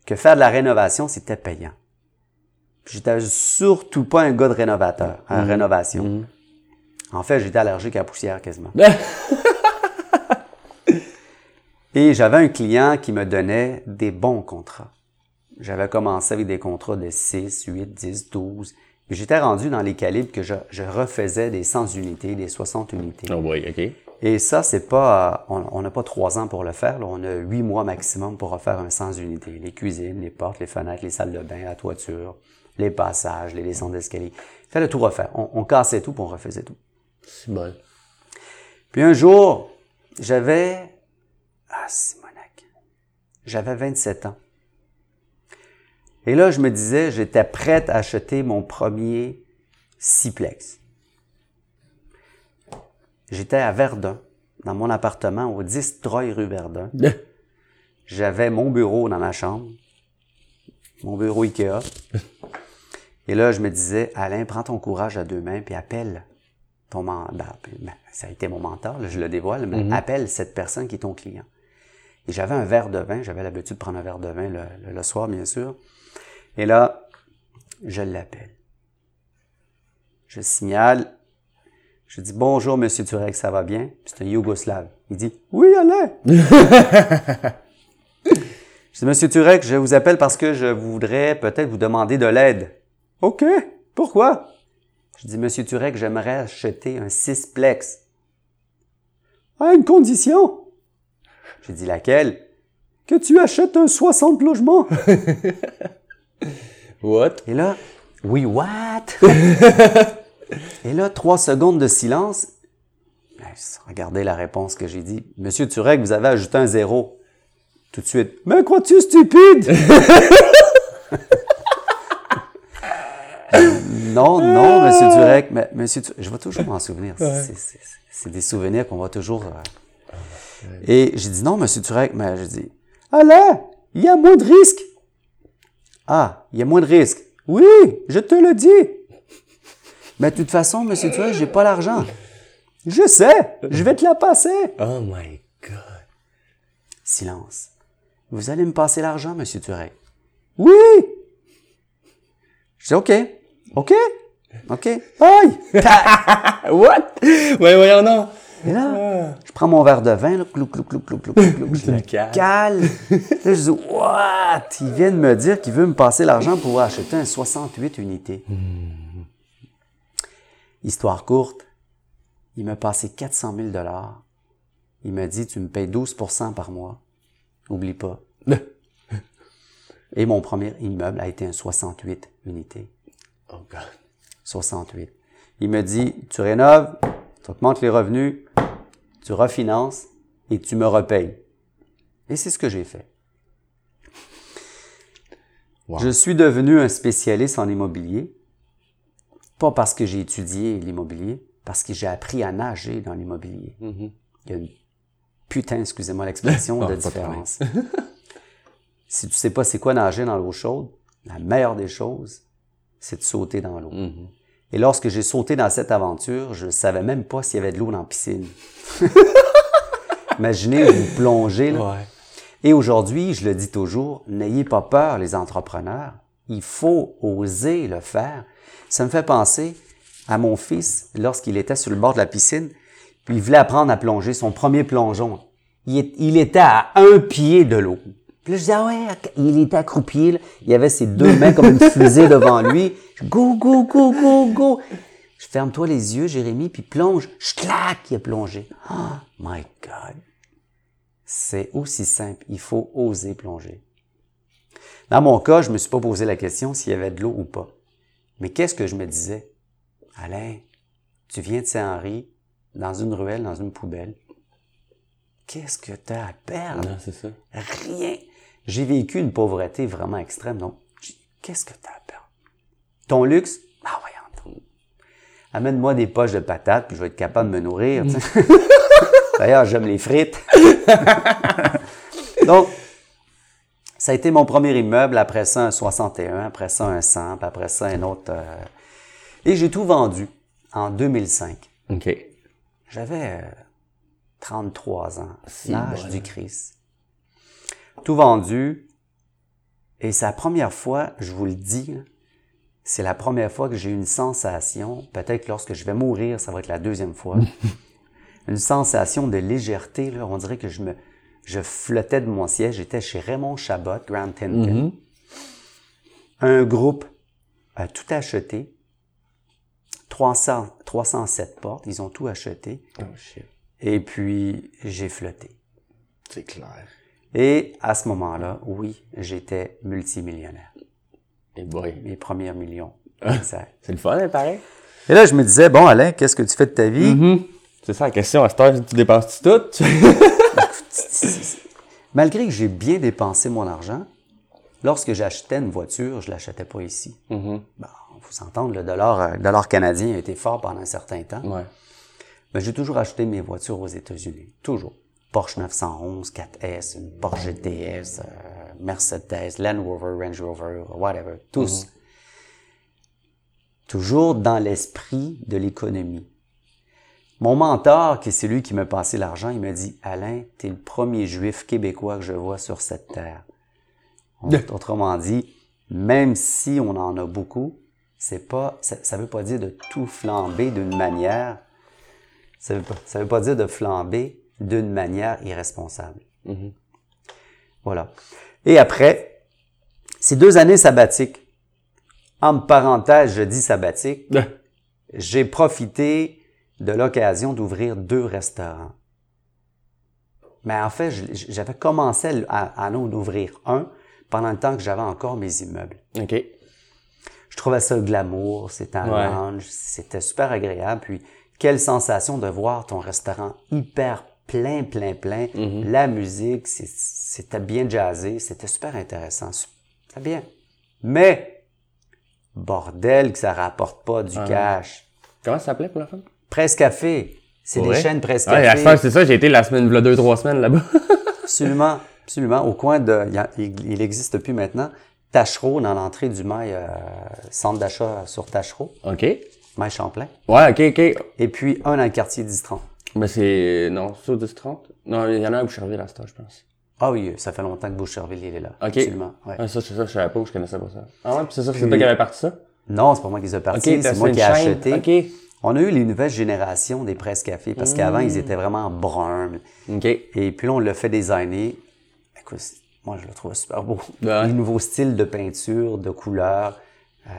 S2: que faire de la rénovation, c'était payant. J'étais surtout pas un gars de rénovateur, en rénovation. En fait, j'étais allergique à la poussière quasiment. Et j'avais un client qui me donnait des bons contrats. J'avais commencé avec des contrats de 6, 8, 10, 12. J'étais rendu dans les calibres que je, je refaisais des 100 unités, des 60 unités.
S1: Oh boy, ok.
S2: Et ça, c'est pas, on on n'a pas trois ans pour le faire. là. On a huit mois maximum pour refaire un 100 unités. Les cuisines, les portes, les fenêtres, les salles de bain, la toiture, les passages, les descentes d'escalier. Il fallait tout refaire. On, on cassait tout, puis on refaisait tout.
S1: C'est bon.
S2: Puis un jour, j'avais, ah, Simonac, j'avais 27 ans. Et là, je me disais, j'étais prête à acheter mon premier siplex. J'étais à Verdun, dans mon appartement, au 10 Troy rue Verdun. j'avais mon bureau dans ma chambre, mon bureau Ikea. Et là, je me disais, Alain, prends ton courage à deux mains, puis appelle ton mentor. Ben, ça a été mon mentor, là, je le dévoile, mais appelle cette personne qui est ton client. Et j'avais un verre de vin, j'avais l'habitude de prendre un verre de vin le, le- le soir, bien sûr. Et là, je l'appelle. Je signale, je dis bonjour, monsieur Turek, ça va bien? Puis C'est un Yougoslave. Il dit oui, Alain. je dis monsieur Turek, je vous appelle parce que je voudrais peut-être vous demander de l'aide. OK. Pourquoi? Je dis monsieur Turek, j'aimerais acheter un sixplex. À une condition. J'ai dit laquelle? Que tu achètes un 60 logements.
S1: What?
S2: Et là, oui, what? Et là, trois secondes de silence. Ben, Regardez la réponse que j'ai dit. Monsieur Turek, vous avez ajouté un zéro. Tout de suite. Mais crois-tu stupide? non, non, monsieur Turek. Mais, monsieur Turek, je vais toujours m'en souvenir. C'est- des souvenirs qu'on va toujours. euh. Et j'ai dit non, monsieur Turek, mais j'ai dit, Alain, il y a moins de risques. Ah, il y a moins de risques. Oui, je te le dis. Mais de toute façon, monsieur Turek, j'ai pas l'argent. Je sais, je vais te la passer.
S1: Oh my god.
S2: Silence. Vous allez me passer l'argent, monsieur Turek. Oui. Je dis OK. OK. OK. Aïe.
S1: What? Ouais, voyons non.
S2: Et là, je prends mon verre de vin, là, clou, clou, clou, clou, clou, clou, clou, je le
S1: cale.
S2: cale. Là, je dis, what? Il vient de me dire qu'il veut me passer l'argent pour acheter un 68 unités. Histoire courte, il m'a passé 400 000 dollars. Il m'a dit, tu me payes 12% par mois. Oublie pas. Et mon premier immeuble a été un 68 unités.
S1: Oh god.
S2: 68. Il me dit, tu rénoves, tu augmentes les revenus, tu refinances et tu me repayes. Et c'est ce que j'ai fait.
S1: Wow.
S2: Je suis devenu un spécialiste en immobilier, pas parce que j'ai étudié l'immobilier, parce que j'ai appris à nager dans l'immobilier. Il y a une putain, excusez-moi l'expression, de différence. si tu sais pas c'est quoi nager dans l'eau chaude, la meilleure des choses, c'est de sauter dans l'eau. Et lorsque j'ai sauté dans cette aventure, je ne savais même pas s'il y avait de l'eau dans la piscine. Imaginez, vous plongez, là.
S1: Ouais.
S2: Et aujourd'hui, je le dis toujours, n'ayez pas peur, les entrepreneurs. Il faut oser le faire. Ça me fait penser à mon fils lorsqu'il était sur le bord de la piscine, puis il voulait apprendre à plonger, son premier plongeon. Il, est- il était à un pied de l'eau. Puis là, je disais, ah ouais, il était accroupi, là. il avait ses deux mains comme une fusée devant lui. Je, go, go, go, go, go. Je ferme-toi les yeux, Jérémy, puis plonge. Je claque, il a plongé. Oh my God. C'est aussi simple. Il faut oser plonger. Dans mon cas, je me suis pas posé la question s'il y avait de l'eau ou pas. Mais qu'est-ce que je me disais? Alain, tu viens de Saint-Henri, dans une ruelle, dans une poubelle. Qu'est-ce que tu as à perdre?
S1: Non, c'est ça.
S2: Rien. J'ai vécu une pauvreté vraiment extrême, donc qu'est-ce que tu as à perdre? Ton luxe? Ah voyons. donc. Amène-moi des poches de patates, puis je vais être capable de me nourrir. D'ailleurs, j'aime les frites. donc, ça a été mon premier immeuble, après ça un 61, après ça un 100, puis après ça un autre. euh, Et j'ai tout vendu en 2005.
S1: OK.
S2: J'avais euh, 33 ans,
S1: Si,
S2: l'âge du Christ. Tout vendu. Et c'est la première fois, je vous le dis, c'est la première fois que j'ai eu une sensation, peut-être que lorsque je vais mourir, ça va être la deuxième fois, une sensation de légèreté. Là, on dirait que je me, je flottais de mon siège. J'étais chez Raymond Chabot, Grand Tinkin. Un groupe a tout acheté. 300, 307 portes, ils ont tout acheté.
S1: Oh shit.
S2: Et puis, j'ai flotté.
S1: C'est clair.
S2: Et à ce moment-là, oui, j'étais multimillionnaire.
S1: Et boy.
S2: Mes premiers millions. Exact.
S1: C'est le fun, hein, pareil?
S2: Et là, je me disais, bon, Alain, qu'est-ce que tu fais de ta vie?
S1: C'est ça la question. À cette heure, tu dépenses tout?
S2: Malgré que j'ai bien dépensé mon argent, lorsque j'achetais une voiture, je l'achetais pas ici.
S1: Mhm.
S2: Bon, faut s'entendre, le dollar, euh, le dollar canadien a été fort pendant un certain temps.
S1: Ouais.
S2: Mais j'ai toujours acheté mes voitures aux États-Unis. Toujours. Porsche 911, 4S, une Porsche GTS, euh, Mercedes, Land Rover, Range Rover, whatever, tous. Toujours dans l'esprit de l'économie. Mon mentor, qui est celui qui m'a passé l'argent, il m'a dit, Alain, tu es le premier juif québécois que je vois sur cette terre. Autrement dit, même si on en a beaucoup, c'est pas, ça, ça veut pas dire de tout flamber d'une manière, ça veut pas, ça veut pas dire de flamber d'une manière irresponsable. Voilà. Et après, ces deux années sabbatiques, en parenthèse, je dis sabbatique, j'ai profité de l'occasion d'ouvrir deux restaurants. Mais en fait, j'avais commencé à, à en ouvrir un pendant le temps que j'avais encore mes immeubles.
S1: OK.
S2: Je trouvais ça glamour, c'était un
S1: Ouais.
S2: lounge, c'était super agréable. Puis, quelle sensation de voir ton restaurant hyper plein, plein, plein.
S1: Mm-hmm.
S2: La musique, c'était bien jazzé, c'était super intéressant. C'était bien. Mais, bordel que ça rapporte pas
S1: Ah
S2: du cash.
S1: Comment ça s'appelait pour la femme?
S2: Presse Café. C'est des chaînes Presse Café.
S1: c'est ça, j'ai été la semaine, deux, trois semaines là-bas.
S2: Absolument, absolument. Au coin de, il y a- il il existe plus maintenant, Tachereau, dans l'entrée du mail, euh, centre d'achat sur Tachereau,
S1: OK.
S2: mail Champlain.
S1: Ouais, OK, OK.
S2: Et puis un dans le quartier 10-30.
S1: Mais c'est, non, c'est au 10-30? Non, il y en a un à Boucherville à cette heure, je pense.
S2: Ah oui, ça fait longtemps que Boucherville il est là.
S1: OK.
S2: Absolument. ouais.
S1: Ah, ça, c'est ça, je savais pas, je connaissais pas ça. Ah ouais, puis c'est ça, c'est toi qui avais parti ça?
S2: Non, c'est pas moi qui les ai partis,
S1: t'as
S2: c'est moi qui ai acheté.
S1: OK.
S2: On a eu les nouvelles générations des presse café parce qu'avant ils étaient vraiment bruns.
S1: OK.
S2: Et puis là on l'a fait designer. Écoute, moi je le trouve super beau.
S1: Ouais.
S2: Les nouveaux styles de peinture, de couleurs, euh,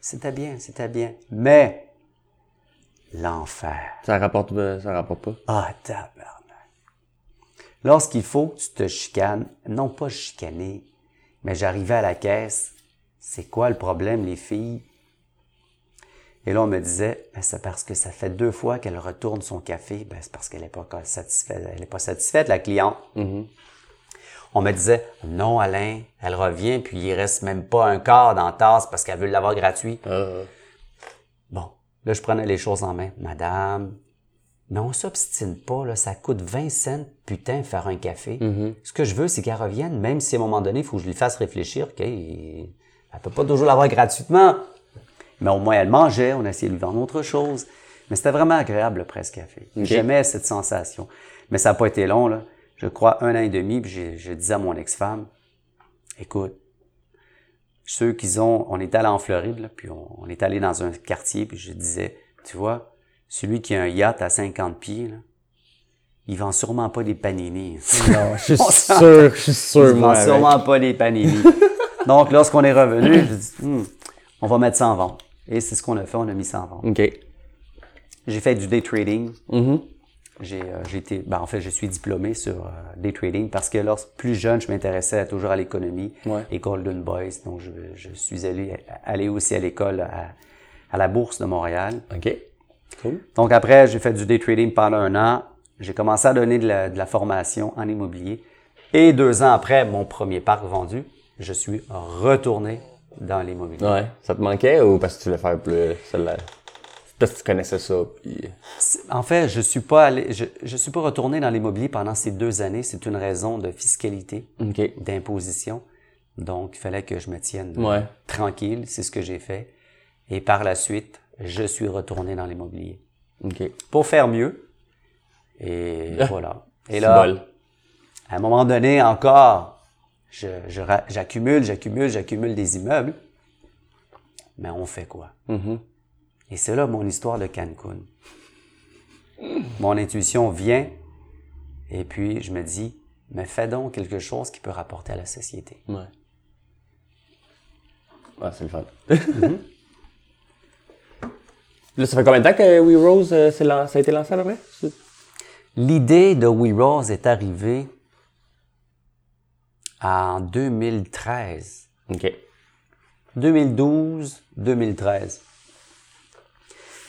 S2: c'était bien, c'était bien. Mais l'enfer.
S1: Ça rapporte, euh, ça rapporte pas.
S2: Ah, tabarnak. Lorsqu'il faut que tu te chicanes, non pas chicaner, mais j'arrivais à la caisse, c'est quoi le problème, les filles? Et là, on me disait, ben, c'est parce que ça fait deux fois qu'elle retourne son café. Ben, c'est parce qu'elle n'est pas satisfaite. Elle n'est pas satisfaite, la cliente. On me disait, non, Alain, elle revient, puis il reste même pas un quart dans la tasse parce qu'elle veut l'avoir gratuit.
S1: Euh,
S2: Bon, là, je prenais les choses en main. Madame, mais on s'obstine pas, là, ça coûte 20 cents, putain, faire un café. Ce que je veux, c'est qu'elle revienne, même si à un moment donné, il faut que je lui fasse réfléchir, OK, elle peut pas toujours l'avoir gratuitement. Mais au moins, elle mangeait, on essayait de lui vendre autre chose. Mais c'était vraiment agréable, le presse café. J'aimais cette sensation. Mais ça n'a pas été long, là. Je crois un an et demi, puis j'ai- je disais à mon ex-femme, écoute, ceux qui ont, on est allé en Floride, là, puis on, on est allé dans un quartier, puis je disais, tu vois, celui qui a un yacht à 50 pieds, là, il vend sûrement pas des panini.
S1: non, je suis sûr, je suis sûr,
S2: il
S1: moi.
S2: vend
S1: avec.
S2: sûrement pas des panini. Donc, lorsqu'on est revenu, je dis, Hmm, on va mettre ça en vente. Et c'est ce qu'on a fait, on a mis ça en vente.
S1: OK.
S2: J'ai fait du day trading.
S1: Mhm.
S2: J'ai euh, été, ben, en fait, je suis diplômé sur euh, day trading parce que lorsque plus jeune, je m'intéressais toujours à l'économie,
S1: Ouais.
S2: les Golden Boys. Donc, je, je suis allé, allé aussi à l'école à, à la bourse de Montréal.
S1: OK. Cool.
S2: Donc après, j'ai fait du day trading pendant un an. J'ai commencé à donner de la, de la formation en immobilier. Et deux ans après mon premier parc vendu, je suis retourné dans l'immobilier.
S1: Ouais. Ça te manquait ou parce que tu voulais faire plus celle-là? Tu connaissais ça, puis...
S2: C'est- En fait, je suis pas allé, je, je suis pas retourné dans l'immobilier pendant ces deux années. C'est une raison de fiscalité, d'imposition. Donc, il fallait que je me tienne
S1: Ouais.
S2: tranquille. C'est ce que j'ai fait. Et par la suite, je suis retourné dans l'immobilier pour faire mieux. Et voilà. Et là,
S1: bol.
S2: à un moment donné encore, je, je ra- j'accumule, j'accumule, j'accumule des immeubles. Mais on fait quoi?
S1: Mhm.
S2: Et c'est là mon histoire de Cancun. Mon intuition vient et puis je me dis, mais fais donc quelque chose qui peut rapporter à la société.
S1: Ouais. Ouais, c'est le fun. Là, ça fait combien de temps que We Rose, euh, ça a été lancé à peu près?
S2: L'idée de We Rose est arrivée en 2013.
S1: OK.
S2: 2012, 2013.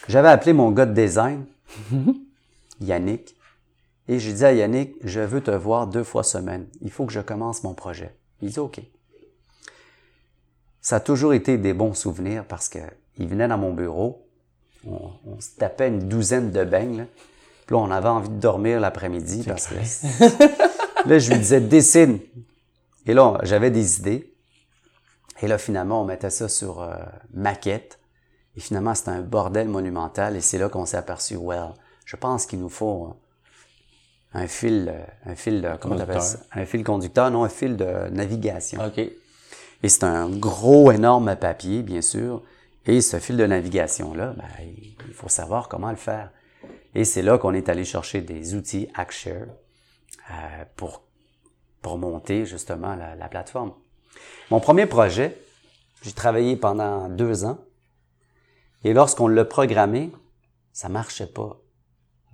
S2: J'avais appelé mon gars de design, Yannick, et j'ai dit à Yannick, je veux te voir deux fois semaine. Il faut que je commence mon projet. Il dit OK. Ça a toujours été des bons souvenirs parce que il venait dans mon bureau, on, on se tapait une douzaine de beignes, là, Puis là, on avait envie de dormir l'après-midi parce que là, je lui disais, dessine. Et là, j'avais des idées. Et là, finalement, on mettait ça sur euh, maquette. Et finalement, c'était un bordel monumental. Et c'est là qu'on s'est aperçu, well, je pense qu'il nous faut un fil, euh, un fil de, comment on appelle ça? Un fil conducteur, non, un fil de navigation.
S1: OK.
S2: Et c'est un gros, énorme papier, bien sûr. Et ce fil de navigation-là, ben, il faut savoir comment le faire. Et c'est là qu'on est allé chercher des outils ActShare euh, pour, pour monter justement la, la plateforme. Mon premier projet, j'ai travaillé pendant deux ans. Et lorsqu'on l'a programmé, ça marchait pas.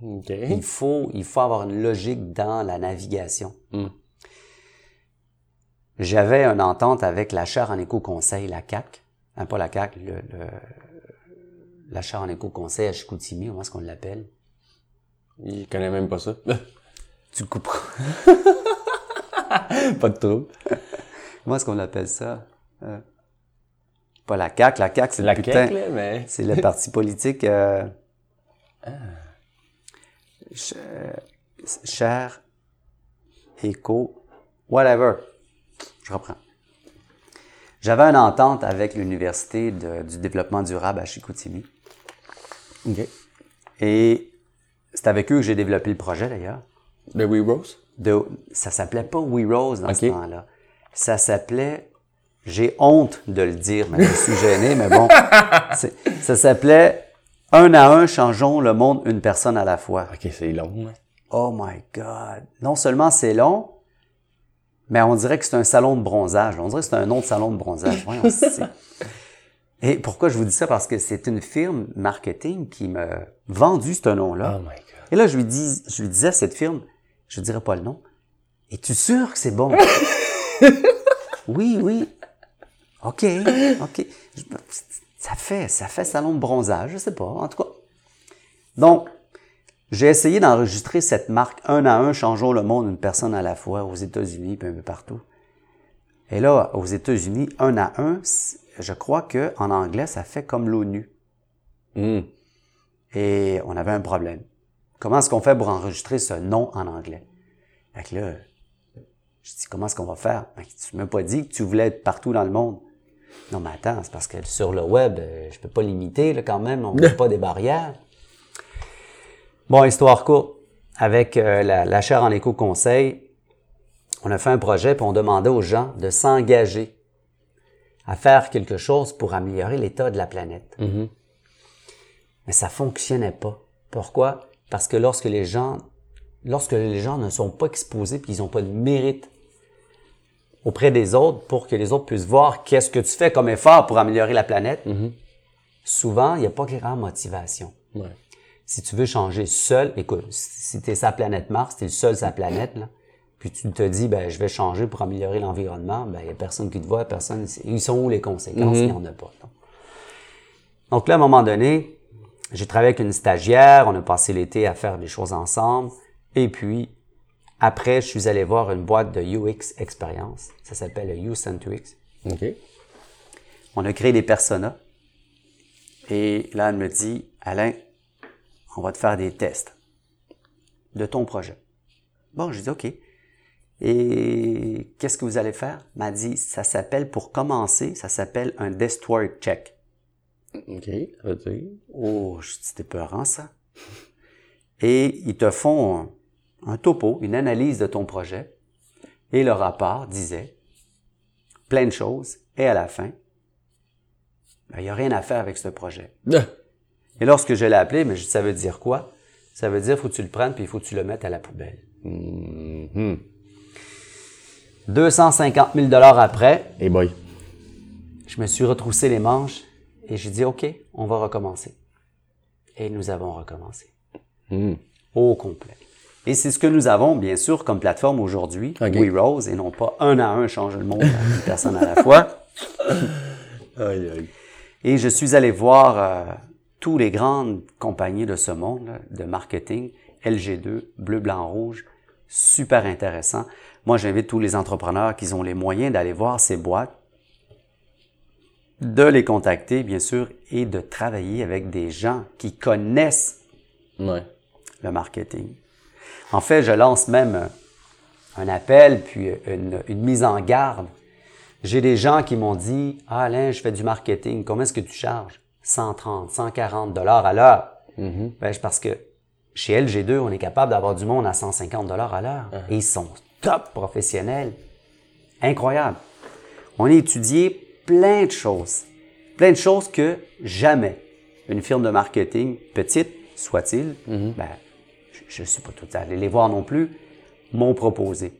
S1: OK.
S2: Il faut, il faut avoir une logique dans la navigation.
S1: Hmm.
S2: J'avais une entente avec la chaire en éco-conseil, la CAC. Hein, pas la CAC, le, le- la chaire en éco-conseil à Chicoutimi, comment est-ce qu'on l'appelle?
S1: Il connaît même pas ça.
S2: Tu le couperas.
S1: pas de trouble.
S2: Comment est-ce qu'on appelle ça? Euh, pas la CAC, la CAC, c'est
S1: La
S2: le putain.
S1: mais...
S2: C'est le parti politique. Euh, ch- euh, cher, éco, whatever. Je reprends. J'avais une entente avec l'Université du développement durable à Chicoutimi.
S1: OK.
S2: Et c'est avec eux que j'ai développé le projet d'ailleurs.
S1: De We Rose?
S2: De, ça s'appelait pas We Rose dans ce temps-là. Ça s'appelait, j'ai honte de le dire, mais je suis gêné, mais bon. Ça s'appelait Un à un, changeons le monde une personne à la fois.
S1: OK, c'est long. hein.
S2: Oh my God. Non seulement c'est long, mais on dirait que c'est un salon de bronzage. On dirait que c'est un nom de salon de bronzage. Voyons, Et pourquoi je vous dis ça? Parce que c'est une firme marketing qui m'a vendu ce nom-là.
S1: Oh my God.
S2: Et là, je lui, dis, je lui disais à cette firme, je ne dirais pas le nom, es-tu sûr que c'est bon? oui, oui. OK, OK. Ça fait, ça fait salon de bronzage, je sais pas, en tout cas. Donc, j'ai essayé d'enregistrer cette marque un à un, changeons le monde une personne à la fois aux États-Unis puis un peu partout. Et là, aux États-Unis, un à un, je crois que en anglais, ça fait comme l'ONU.
S1: Hmm.
S2: Et on avait un problème. Comment est-ce qu'on fait pour enregistrer ce nom en anglais? Fait que là, je dis, comment est-ce qu'on va faire? Ben, tu m'as pas dit que tu voulais être partout dans le monde. Non, mais attends, c'est parce que sur le web, euh, je peux pas limiter, là, quand même, on met pas des barrières. Bon, histoire courte. Avec euh, la, la chaire en éco-conseil, on a fait un projet puis on demandait aux gens de s'engager à faire quelque chose pour améliorer l'état de la planète. Mais ça fonctionnait pas. Pourquoi? Parce que lorsque les gens, lorsque les gens ne sont pas exposés puis ils n'ont pas de mérite auprès des autres pour que les autres puissent voir qu'est-ce que tu fais comme effort pour améliorer la planète, souvent, il n'y a pas grand motivation.
S1: Ouais.
S2: Si tu veux changer seul, écoute, si tu es sa planète Mars, tu es le seul sa planète, là, puis tu te dis, ben, je vais changer pour améliorer l'environnement, ben, il n'y a personne qui te voit, personne, ils sont où les conséquences? Il n'y en a pas. Donc. Donc là, à un moment donné, j'ai travaillé avec une stagiaire, on a passé l'été à faire des choses ensemble, et puis, après, je suis allé voir une boîte de UX Experience, ça s'appelle le U-Centrix.
S1: OK.
S2: On a créé des personas. Et là, elle me dit, Alain, on va te faire des tests de ton projet. Bon, j'ai dit, OK. Et qu'est-ce que vous allez faire? Elle m'a dit, ça s'appelle, pour commencer, ça s'appelle un Destroy Check.
S1: OK. Dire?
S2: Oh, c'était peurant, ça. Et ils te font un, topo, une analyse de ton projet. Et le rapport disait plein de choses. Et à la fin, ben, il n'y a rien à faire avec ce projet.
S1: Ah.
S2: Et lorsque je l'ai appelé, mais ça veut dire quoi? Ça veut dire, faut que tu le prennes, puis il faut que tu le mettes à la poubelle?
S1: Mhm.
S2: 250 000 après,
S1: Hey boy.
S2: je me suis retroussé les manches et j'ai dit, OK, on va recommencer. Et nous avons recommencé.
S1: Hmm.
S2: au complet. Et c'est ce que nous avons, bien sûr, comme plateforme aujourd'hui,
S1: Ok.
S2: We Rose, et non pas un à un changer le monde à une personne à la fois.
S1: Aïe, aïe.
S2: Et je suis allé voir euh, tous les grandes compagnies de ce monde, de marketing, LG2, Bleu, Blanc, Rouge, super intéressant. Moi, j'invite tous les entrepreneurs qui ont les moyens d'aller voir ces boîtes, de les contacter, bien sûr, et de travailler avec des gens qui connaissent
S1: Ouais.
S2: le marketing. En fait, je lance même un appel, puis une, une mise en garde. J'ai des gens qui m'ont dit, ah Alain, je fais du marketing, combien est-ce que tu charges? 130, 140 dollars à l'heure.
S1: Mhm.
S2: Ben, c'est parce que chez LG2, on est capable d'avoir du monde à 150 dollars à l'heure. Et ils sont top professionnels. Incroyable. On a étudié plein de choses. Plein de choses que jamais une firme de marketing, petite soit-il, ben, je ne suis pas tout allé les voir non plus, m'ont proposé.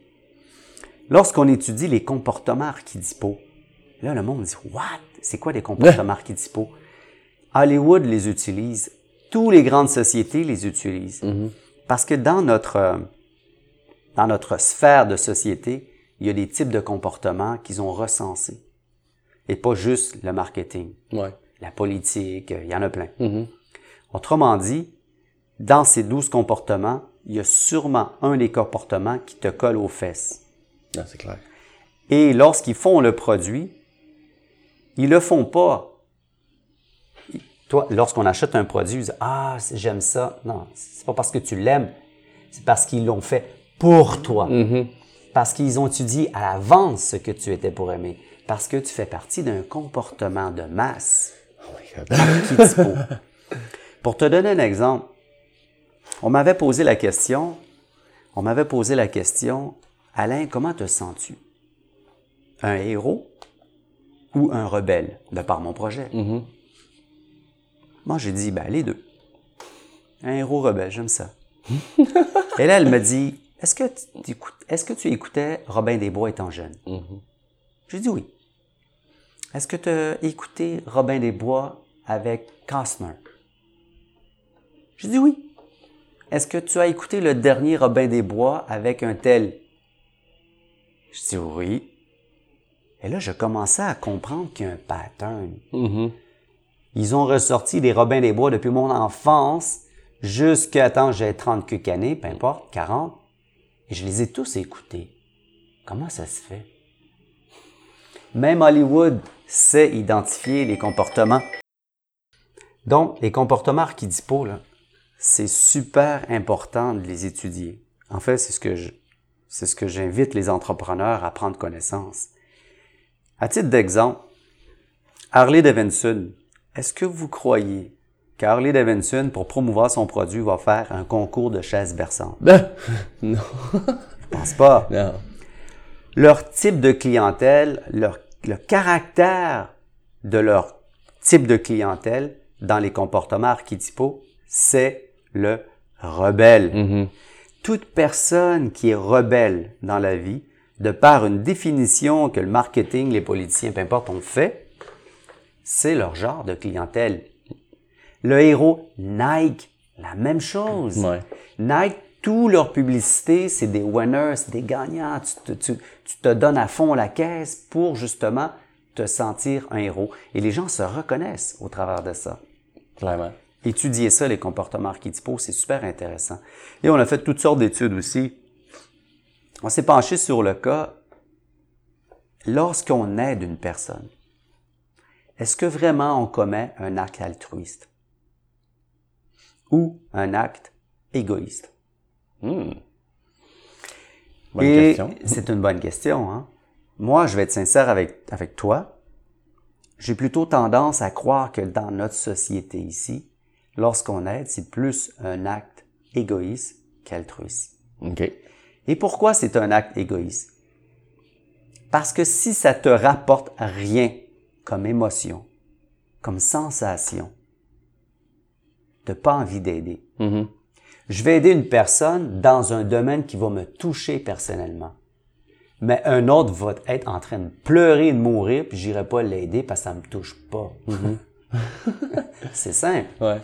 S2: Lorsqu'on étudie les comportements archétypaux, là, le monde dit What? C'est quoi des comportements archétypaux? Hollywood les utilise. Toutes les grandes sociétés les utilisent. Parce que dans notre, euh, dans notre sphère de société, il y a des types de comportements qu'ils ont recensés. Et pas juste le marketing.
S1: Ouais.
S2: La politique, euh, il y en a plein. Autrement dit, dans ces douze comportements, il y a sûrement un des comportements qui te colle aux fesses.
S1: Non, c'est clair.
S2: Et lorsqu'ils font le produit, ils le font pas. Toi, lorsqu'on achète un produit, ils disent Ah, j'aime ça. Non, c'est pas parce que tu l'aimes, c'est parce qu'ils l'ont fait pour toi. Parce qu'ils ont étudié à l'avance ce que tu étais pour aimer. Parce que tu fais partie d'un comportement de masse
S1: Oh my God.
S2: Pour te donner un exemple, on m'avait posé la question, on m'avait posé la question, Alain, comment te sens-tu? Un héros ou un rebelle de par mon projet? Moi, j'ai dit, ben, les deux. Un héros rebelle, j'aime ça. Et là, elle me dit, est-ce que, tu écoutes- est-ce que tu écoutais Robin des Bois étant jeune? J'ai dit oui. Est-ce que tu as écouté Robin des Bois avec Costner? J'ai dit oui. Est-ce que tu as écouté le dernier Robin des Bois avec un tel? Je dis oui. Et là, je commençais à comprendre qu'il y a un pattern. Ils ont ressorti des Robins des Bois depuis mon enfance jusqu'à temps que j'ai 30 quelques années, peu importe, 40. Et je les ai tous écoutés. Comment ça se fait? Même Hollywood sait identifier les comportements. Donc, les comportements archétypaux, là, c'est super important de les étudier. En fait, c'est ce que je, c'est ce que j'invite les entrepreneurs à prendre connaissance. À titre d'exemple, Harley Davidson, est-ce que vous croyez qu'Harley Davidson, pour promouvoir son produit, va faire un concours de chaises berçantes?
S1: Ben, non.
S2: Je pense pas.
S1: Non.
S2: leur type de clientèle, leur, le caractère de leur type de clientèle dans les comportements archétypaux, c'est le rebelle. Toute personne qui est rebelle dans la vie, de par une définition que le marketing, les politiciens, peu importe, ont fait, c'est leur genre de clientèle. Le héros Nike, la même chose.
S1: Ouais.
S2: Nike, tout leur publicité, c'est des winners, c'est des gagnants. Tu te, tu- tu te donnes à fond la caisse pour justement te sentir un héros. Et les gens se reconnaissent au travers de ça.
S1: Clairement.
S2: Étudier ça, les comportements archétypaux, c'est super intéressant. Et on a fait toutes sortes d'études aussi. On s'est penché sur le cas, lorsqu'on aide une personne, est-ce que vraiment on commet un acte altruiste? Ou un acte égoïste?
S1: Bonne
S2: Et
S1: question.
S2: c'est une bonne question. Hein? Moi, je vais être sincère avec, avec toi. J'ai plutôt tendance à croire que dans notre société ici, lorsqu'on aide, c'est plus un acte égoïste qu'altruiste.
S1: OK.
S2: Et pourquoi c'est un acte égoïste? Parce que si ça te rapporte rien comme émotion, comme sensation, t'as pas envie d'aider. Je vais aider une personne dans un domaine qui va me toucher personnellement. Mais un autre va être en train de pleurer et de mourir, puis j'irai pas l'aider parce que ça me touche pas. C'est simple.
S1: Ouais.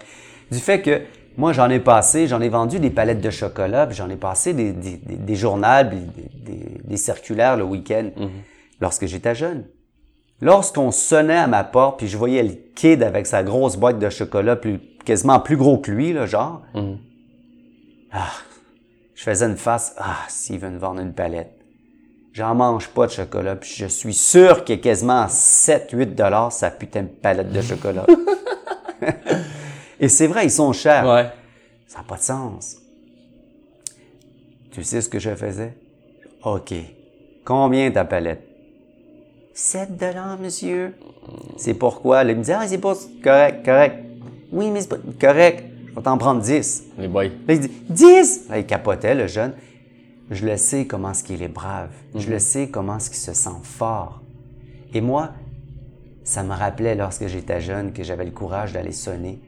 S2: Du fait que moi, j'en ai passé, j'en ai vendu des palettes de chocolat, puis j'en ai passé des, des, des, des journaux, des, des- circulaires le week-end lorsque j'étais jeune. Lorsqu'on sonnait à ma porte, puis je voyais le kid avec sa grosse boîte de chocolat, plus, quasiment plus gros que lui, là, genre, ah, je faisais une face, ah, s'il veut me vendre une palette. J'en mange pas de chocolat, puis je suis sûr qu'il y a quasiment 7-8 dollars sa putain de palette de chocolat. Et c'est vrai, ils sont chers.
S1: Ouais.
S2: Ça n'a pas de sens. Tu sais ce que je faisais? OK. Combien ta palette? 7 dollars, monsieur. C'est pourquoi? Là, il me dit, ah, c'est pas correct, correct. Oui, mais c'est pas correct. Je vais t'en prendre 10.
S1: Les boys.
S2: Là, il dit 10! Là, il capotait, le jeune. Je le sais comment est-ce qu'il est brave. Je le sais comment est-ce qu'il se sent fort. Et moi, ça me rappelait lorsque j'étais jeune que j'avais le courage d'aller sonner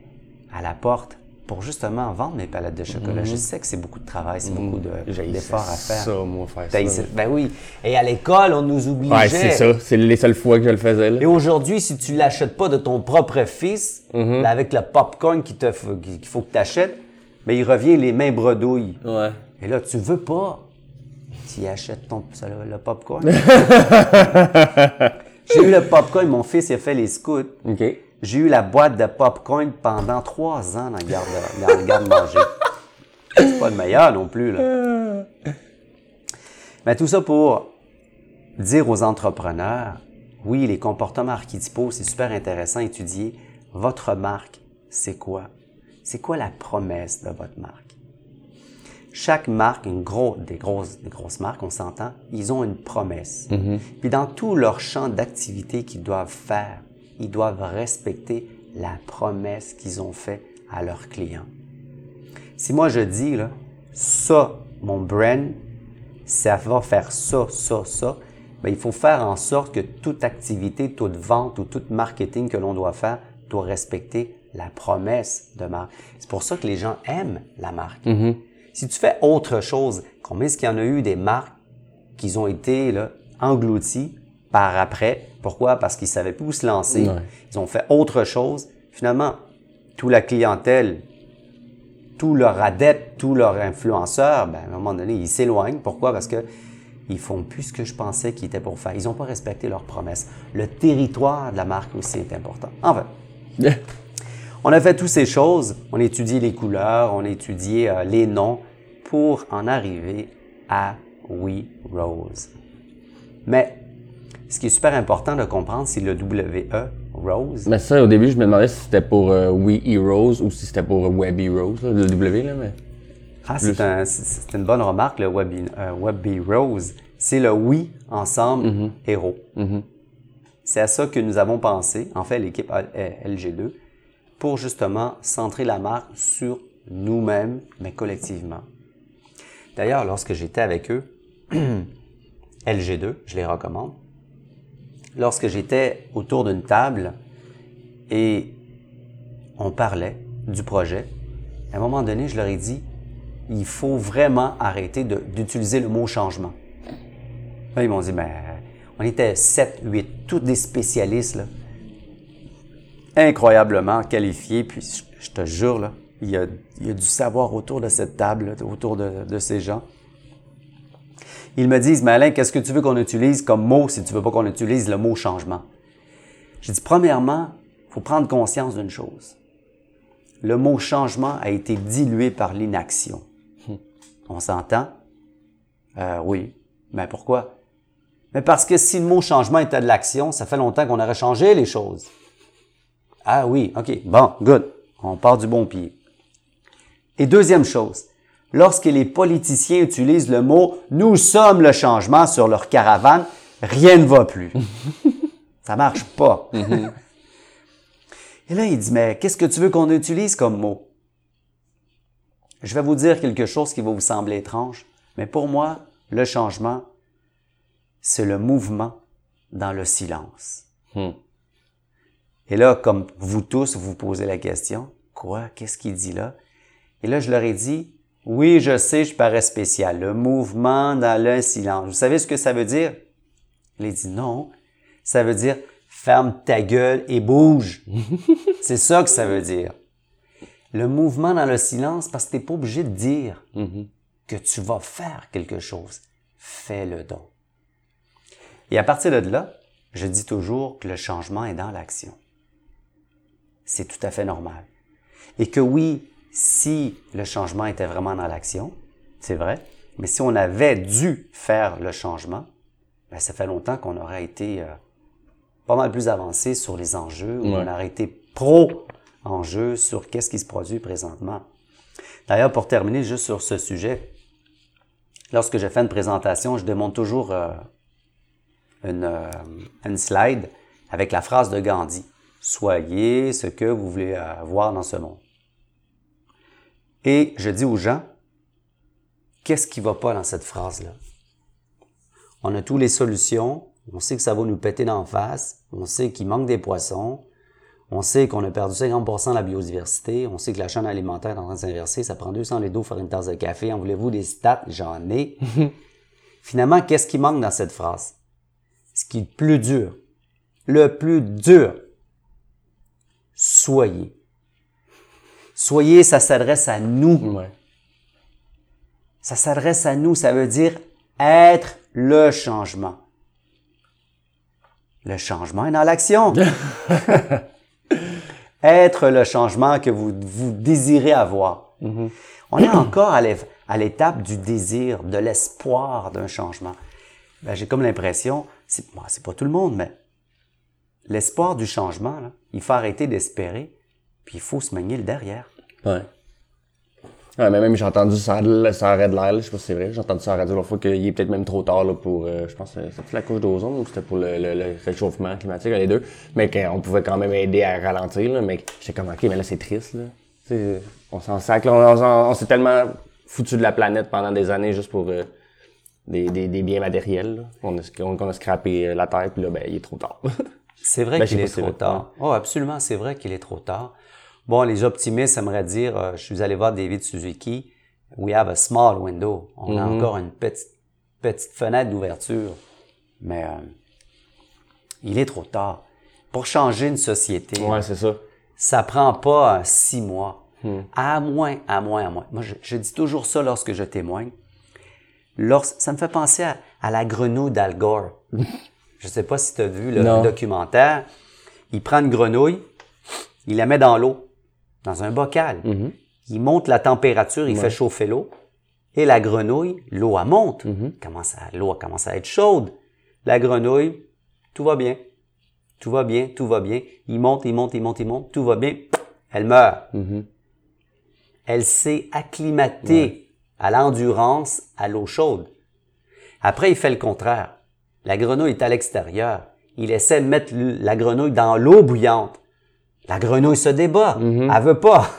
S2: à la porte pour justement vendre mes palettes de chocolat. Je sais que c'est beaucoup de travail, c'est beaucoup de-
S1: J'haïssais
S2: d'efforts à faire.
S1: ça, moi, faire ça.
S2: Ben oui. Et à l'école, on nous obligeait.
S1: Ouais, c'est ça. C'est les seules fois que je le faisais, là.
S2: Et aujourd'hui, si tu l'achètes pas de ton propre fils,
S1: Mhm.
S2: ben avec le popcorn qu'il faut que tu achètes, ben il revient les mains bredouilles.
S1: Ouais.
S2: Et là, tu veux pas. Tu achètes ton, le, popcorn. J'ai eu le popcorn, mon fils il a fait les scouts. J'ai eu la boîte de popcorn pendant trois ans dans le garde, garde-manger. C'est pas le meilleur non plus, là. Mais tout ça pour dire aux entrepreneurs, oui, les comportements archétypaux, c'est super intéressant à étudier. Votre marque, c'est quoi? C'est quoi la promesse de votre marque? Chaque marque, une gros, des, grosses, des grosses marques, on s'entend, ils ont une promesse. Puis dans tout leur champ d'activité qu'ils doivent faire, ils doivent respecter la promesse qu'ils ont faite à leurs clients. Si moi je dis, là, ça, mon brand, ça va faire ça, ça, ça, ben, il faut faire en sorte que toute activité, toute vente ou tout marketing que l'on doit faire doit respecter la promesse de marque. C'est pour ça que les gens aiment la marque. Si tu fais autre chose, combien est-ce qu'il y en a eu des marques qui ont été là, englouties par après? Pourquoi? Parce qu'ils savaient plus où se lancer.
S1: Ouais.
S2: Ils ont fait autre chose. Finalement, toute la clientèle tous leurs adeptes, tous leurs influenceurs, ben, à un moment donné, ils s'éloignent. Pourquoi? Parce que ils font plus ce que je pensais qu'ils étaient pour faire. Ils n'ont pas respecté leurs promesses. Le territoire de la marque aussi est important. Enfin, on a fait toutes ces choses. On a étudié les couleurs, on a étudié euh, les noms pour en arriver à We Rose. Mais ce qui est super important de comprendre, c'est le WE, Rose.
S1: Mais ça, au début, je me demandais si c'était pour euh, We Heroes ou si c'était pour Web Heroes, là, le W, là, mais...
S2: Ah, c'est un- c'est- c'est une bonne remarque, le Webby, euh, Webby Rose. C'est le oui ensemble héros. C'est à ça que nous avons pensé, en fait, l'équipe euh, LG2, pour justement centrer la marque sur nous-mêmes, mais collectivement. D'ailleurs, lorsque j'étais avec eux, LG2, je les recommande, lorsque j'étais autour d'une table et on parlait du projet, à un moment donné, je leur ai dit, il faut vraiment arrêter d'utiliser le mot changement. Là, ils m'ont dit, ben, on était 7, 8, tous des spécialistes, incroyablement qualifiés, puis je te jure, là, il y, a, il y a du savoir autour de cette table, autour de, de ces gens. Ils me disent, mais Alain, qu'est-ce que tu veux qu'on utilise comme mot si tu veux pas qu'on utilise le mot changement? J'ai dit, premièrement, il faut prendre conscience d'une chose. Le mot changement a été dilué par l'inaction. On s'entend? Euh, oui. Mais pourquoi? Mais parce que si le mot changement était de l'action, ça fait longtemps qu'on aurait changé les choses. Ah oui, OK. Bon, good. On part du bon pied. Et deuxième chose, lorsque les politiciens utilisent le mot nous sommes le changement sur leur caravane, rien ne va plus. Ça marche pas. Et là, il dit, mais qu'est-ce que tu veux qu'on utilise comme mot? Je vais vous dire quelque chose qui va vous sembler étrange, mais pour moi, le changement, c'est le mouvement dans le silence.
S1: Hmm.
S2: Et là, comme vous tous, vous vous posez la question, quoi? Qu'est-ce qu'il dit là? Et là, je leur ai dit, oui, je sais, je parais spécial. Le mouvement dans le silence. Vous savez ce que ça veut dire? Il a dit, non. Ça veut dire, ferme ta gueule et bouge. C'est ça que ça veut dire. Le mouvement dans le silence, parce que t'es pas obligé de dire que tu vas faire quelque chose. Fais-le donc. Et à partir de là, je dis toujours que le changement est dans l'action. C'est tout à fait normal. Et que oui, si le changement était vraiment dans l'action, c'est vrai, mais si on avait dû faire le changement, ben, ça fait longtemps qu'on aurait été euh, pas mal plus avancé sur les enjeux, ou
S1: Ouais.
S2: on aurait été pro-enjeu sur qu'est-ce qui se produit présentement. D'ailleurs, pour terminer juste sur ce sujet, lorsque je fais une présentation, je démontre toujours euh, une, euh, une slide avec la phrase de Gandhi. Soyez ce que vous voulez voir dans ce monde. Et je dis aux gens, qu'est-ce qui va pas dans cette phrase-là? On a toutes les solutions, on sait que ça va nous péter d'en face, on sait qu'il manque des poissons, on sait qu'on a perdu 50% de la biodiversité, on sait que la chaîne alimentaire est en train de s'inverser, ça prend 200 litres d'eau pour faire une tasse de café, en voulez-vous des stats? J'en ai. Finalement, qu'est-ce qui manque dans cette phrase? Ce qui est le plus dur, le plus dur, soyez. Soyez, ça s'adresse à nous.
S1: Ouais.
S2: Ça s'adresse à nous, ça veut dire être le changement. Le changement est dans l'action. être le changement que vous, vous désirez avoir. On est encore à l'é- à l'étape du désir, de l'espoir d'un changement. Ben, J'ai comme l'impression, c'est pas tout le monde, mais l'espoir du changement, là, il faut arrêter d'espérer, puis il faut se manier le derrière.
S1: Ouais. Ouais, mais même j'ai entendu ça, ça arrête de l'air, là, je sais pas si c'est vrai. J'ai entendu ça à la radio l'autre fois qu'il est peut-être même trop tard là, pour, euh, je pense, que c'était la couche d'ozone ou c'était pour le, le- le réchauffement climatique, les deux. Mais qu'on pouvait quand même aider à ralentir, là, mais j'étais comme, ok, mais là c'est triste, là. On s'en sac, là, on, on s'est tellement foutu de la planète pendant des années juste pour euh, des, des, des biens matériels, là. On a, on, qu'on a scrappé euh, la terre, puis là, ben, il est trop tard.
S2: C'est vrai
S1: Ben,
S2: qu'il est
S1: c'est
S2: trop tard. Oh, absolument, c'est vrai qu'il est trop tard. Bon, les optimistes aimeraient dire, euh, je suis allé voir David Suzuki, we have a small window. On a
S1: Mhm.
S2: encore une petite, petite fenêtre d'ouverture. Mais euh, il est trop tard. Pour changer une société,
S1: ouais, c'est ça.
S2: ça prend pas euh, six mois.
S1: Hmm.
S2: À moins, à moins, à moins. Moi, je, je dis toujours ça lorsque je témoigne. Lors, ça me fait penser à, à la grenouille d'Al Gore. je sais pas si tu as vu le documentaire. Il prend une grenouille, il la met dans l'eau, dans un bocal.
S1: Mhm.
S2: Il monte la température, il fait chauffer l'eau. Et la grenouille, l'eau, elle monte. Commence à- L'eau commence à être chaude. La grenouille, tout va bien. Tout va bien, tout va bien. Il monte, il monte, il monte, il monte. Tout va bien. Elle meurt.
S1: Mhm.
S2: Elle s'est acclimatée à l'endurance, à l'eau chaude. Après, il fait le contraire. La grenouille est à l'extérieur. Il essaie de mettre la grenouille dans l'eau bouillante. La grenouille se débat. Elle veut pas.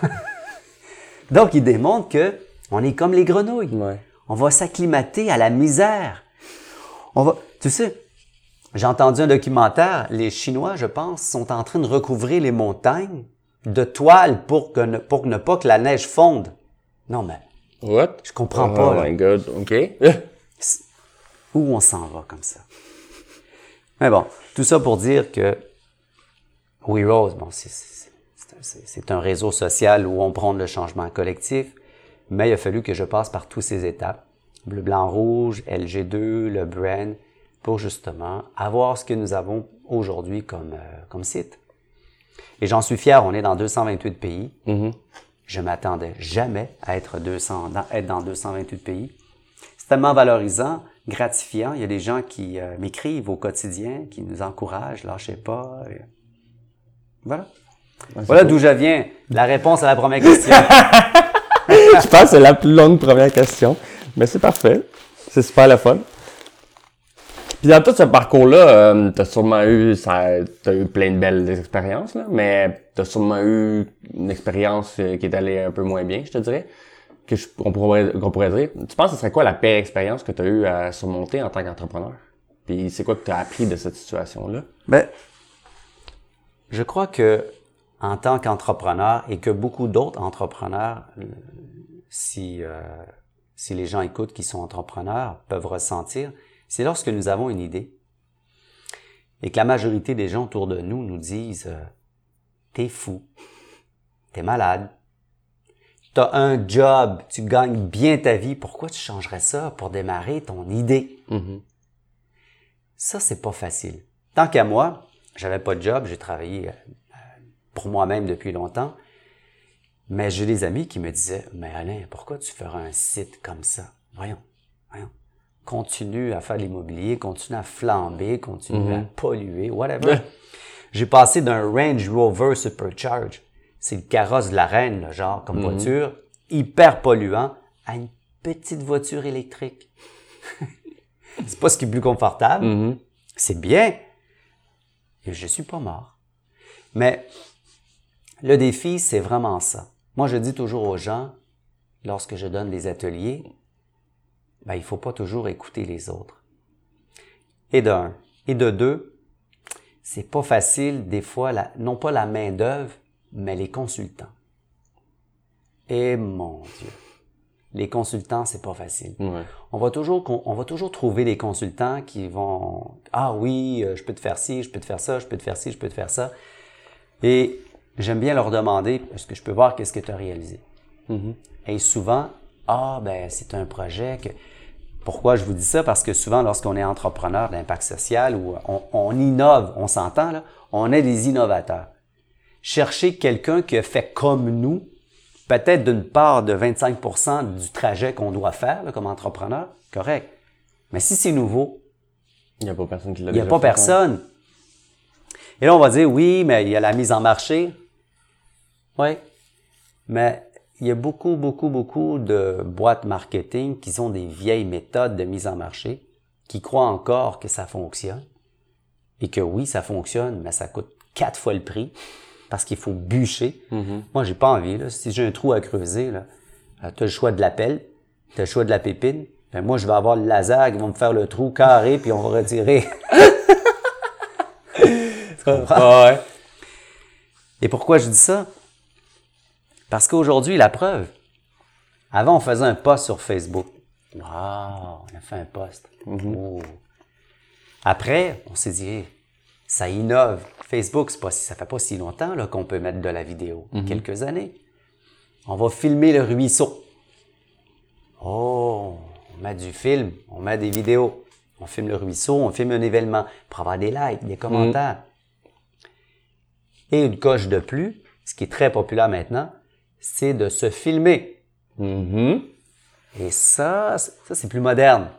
S2: Donc, il démontre que on est comme les grenouilles.
S1: Ouais.
S2: On va s'acclimater à la misère. On va, tu sais, j'ai entendu un documentaire, les Chinois, je pense, sont en train de recouvrir les montagnes de toiles pour que ne, pour ne pas que la neige fonde. Non, mais
S1: What?
S2: je comprends
S1: oh
S2: pas, là.
S1: my god, ok.
S2: où on s'en va comme ça? Mais bon, tout ça pour dire que We Rose, bon, c'est- un- réseau social où on prône le changement collectif, mais il a fallu que je passe par toutes ces étapes. Bleu, blanc, rouge, LG2, le brand, pour justement avoir ce que nous avons aujourd'hui comme, euh, comme site. Et j'en suis fier, on est dans 228 pays. Je m'attendais jamais à être, 200, dans, être dans 228 pays. C'est tellement valorisant, gratifiant. Il y a des gens qui euh, m'écrivent au quotidien, qui nous encouragent, lâchez pas. Et Voilà. Voilà d'où je viens. La réponse à la première question.
S1: Je pense que c'est la plus longue première question. Mais c'est parfait. C'est super le fun. Puis dans tout ce parcours-là, euh, t'as sûrement eu, ça, t'as eu plein de belles expériences, là, mais t'as sûrement eu une expérience euh, qui est allée un peu moins bien, je te dirais, que je, qu'on pourrait, qu'on pourrait dire. Tu penses que ce serait quoi la pire expérience que t'as eu à surmonter en tant qu'entrepreneur? Puis c'est quoi que t'as appris de cette situation-là?
S2: Ben, je crois que en tant qu'entrepreneur et que beaucoup d'autres entrepreneurs, euh, si euh, si les gens écoutent qui sont entrepreneurs, peuvent ressentir, c'est lorsque nous avons une idée et que la majorité des gens autour de nous nous disent euh, t'es fou, t'es malade, t'as un job, tu gagnes bien ta vie, pourquoi tu changerais ça pour démarrer ton idée? Ça, c'est pas facile. Tant qu'à moi, j'avais pas de job, j'ai travaillé euh, pour moi-même depuis longtemps. Mais j'ai des amis qui me disaient, mais Alain, pourquoi tu ferais un site comme ça? Voyons, voyons. Continue à faire de l'immobilier, continue à flamber, continue à polluer, whatever. J'ai passé d'un Range Rover Supercharge, c'est le carrosse de la reine, là, genre, comme voiture, hyper polluant, à une petite voiture électrique. c'est pas ce qui est plus confortable.
S1: Mhm.
S2: C'est bien. Et je suis pas mort. Mais le défi, c'est vraiment ça. Moi, je dis toujours aux gens, lorsque je donne les ateliers, ben, il faut pas toujours écouter les autres. Et d'un. Et de deux, c'est pas facile, des fois, non pas la main-d'œuvre, mais les consultants. Et mon Dieu. Les consultants, c'est pas facile.
S1: Ouais.
S2: On va toujours, con- on va toujours trouver des consultants qui vont, ah oui, euh, je peux te faire ci, je peux te faire ça, je peux te faire ci, je peux te faire ça. Et j'aime bien leur demander, est-ce que je peux voir qu'est-ce que tu as réalisé?
S1: Mhm.
S2: Et souvent, ah ben c'est un projet que. Pourquoi je vous dis ça? Parce que souvent, lorsqu'on est entrepreneur d'impact social ou on, on innove, on s'entend là, on est des innovateurs. Chercher quelqu'un qui a fait comme nous, peut-être d'une part de 25% du trajet qu'on doit faire là, comme entrepreneur, correct. Mais si c'est nouveau,
S1: Il n'y a pas personne qui l'a
S2: il n'y a pas
S1: hein.
S2: personne. Et là, on va dire, oui, mais il y a la mise en marché. Oui. Mais il y a beaucoup, beaucoup, beaucoup de boîtes marketing qui ont des vieilles méthodes de mise en marché, qui croient encore que ça fonctionne. Et que oui, ça fonctionne, mais ça coûte quatre fois le prix parce qu'il faut bûcher.
S1: Mhm.
S2: Moi, j'ai pas envie. Là. Si j'ai un trou à creuser, là, tu as le choix de la pelle, tu as le choix de la pépine. Ben, moi, je vais avoir le laser qui va me faire le trou carré, puis on va retirer. Tu comprends?
S1: Ah ouais.
S2: Et pourquoi je dis ça? Parce qu'aujourd'hui, la preuve. Avant, on faisait un post sur Facebook. Ah, on a fait un post. Oh. Après, on s'est dit, ça innove. Facebook, c'est pas, si- ça fait pas si longtemps là, qu'on peut mettre de la vidéo. Quelques années. On va filmer le ruisseau. Oh, on met du film, on met des vidéos. On filme le ruisseau, on filme un événement pour avoir des likes, des commentaires. Et une coche de plus, ce qui est très populaire maintenant, c'est de se filmer.
S1: Mhm.
S2: Et ça, ça c'est plus moderne.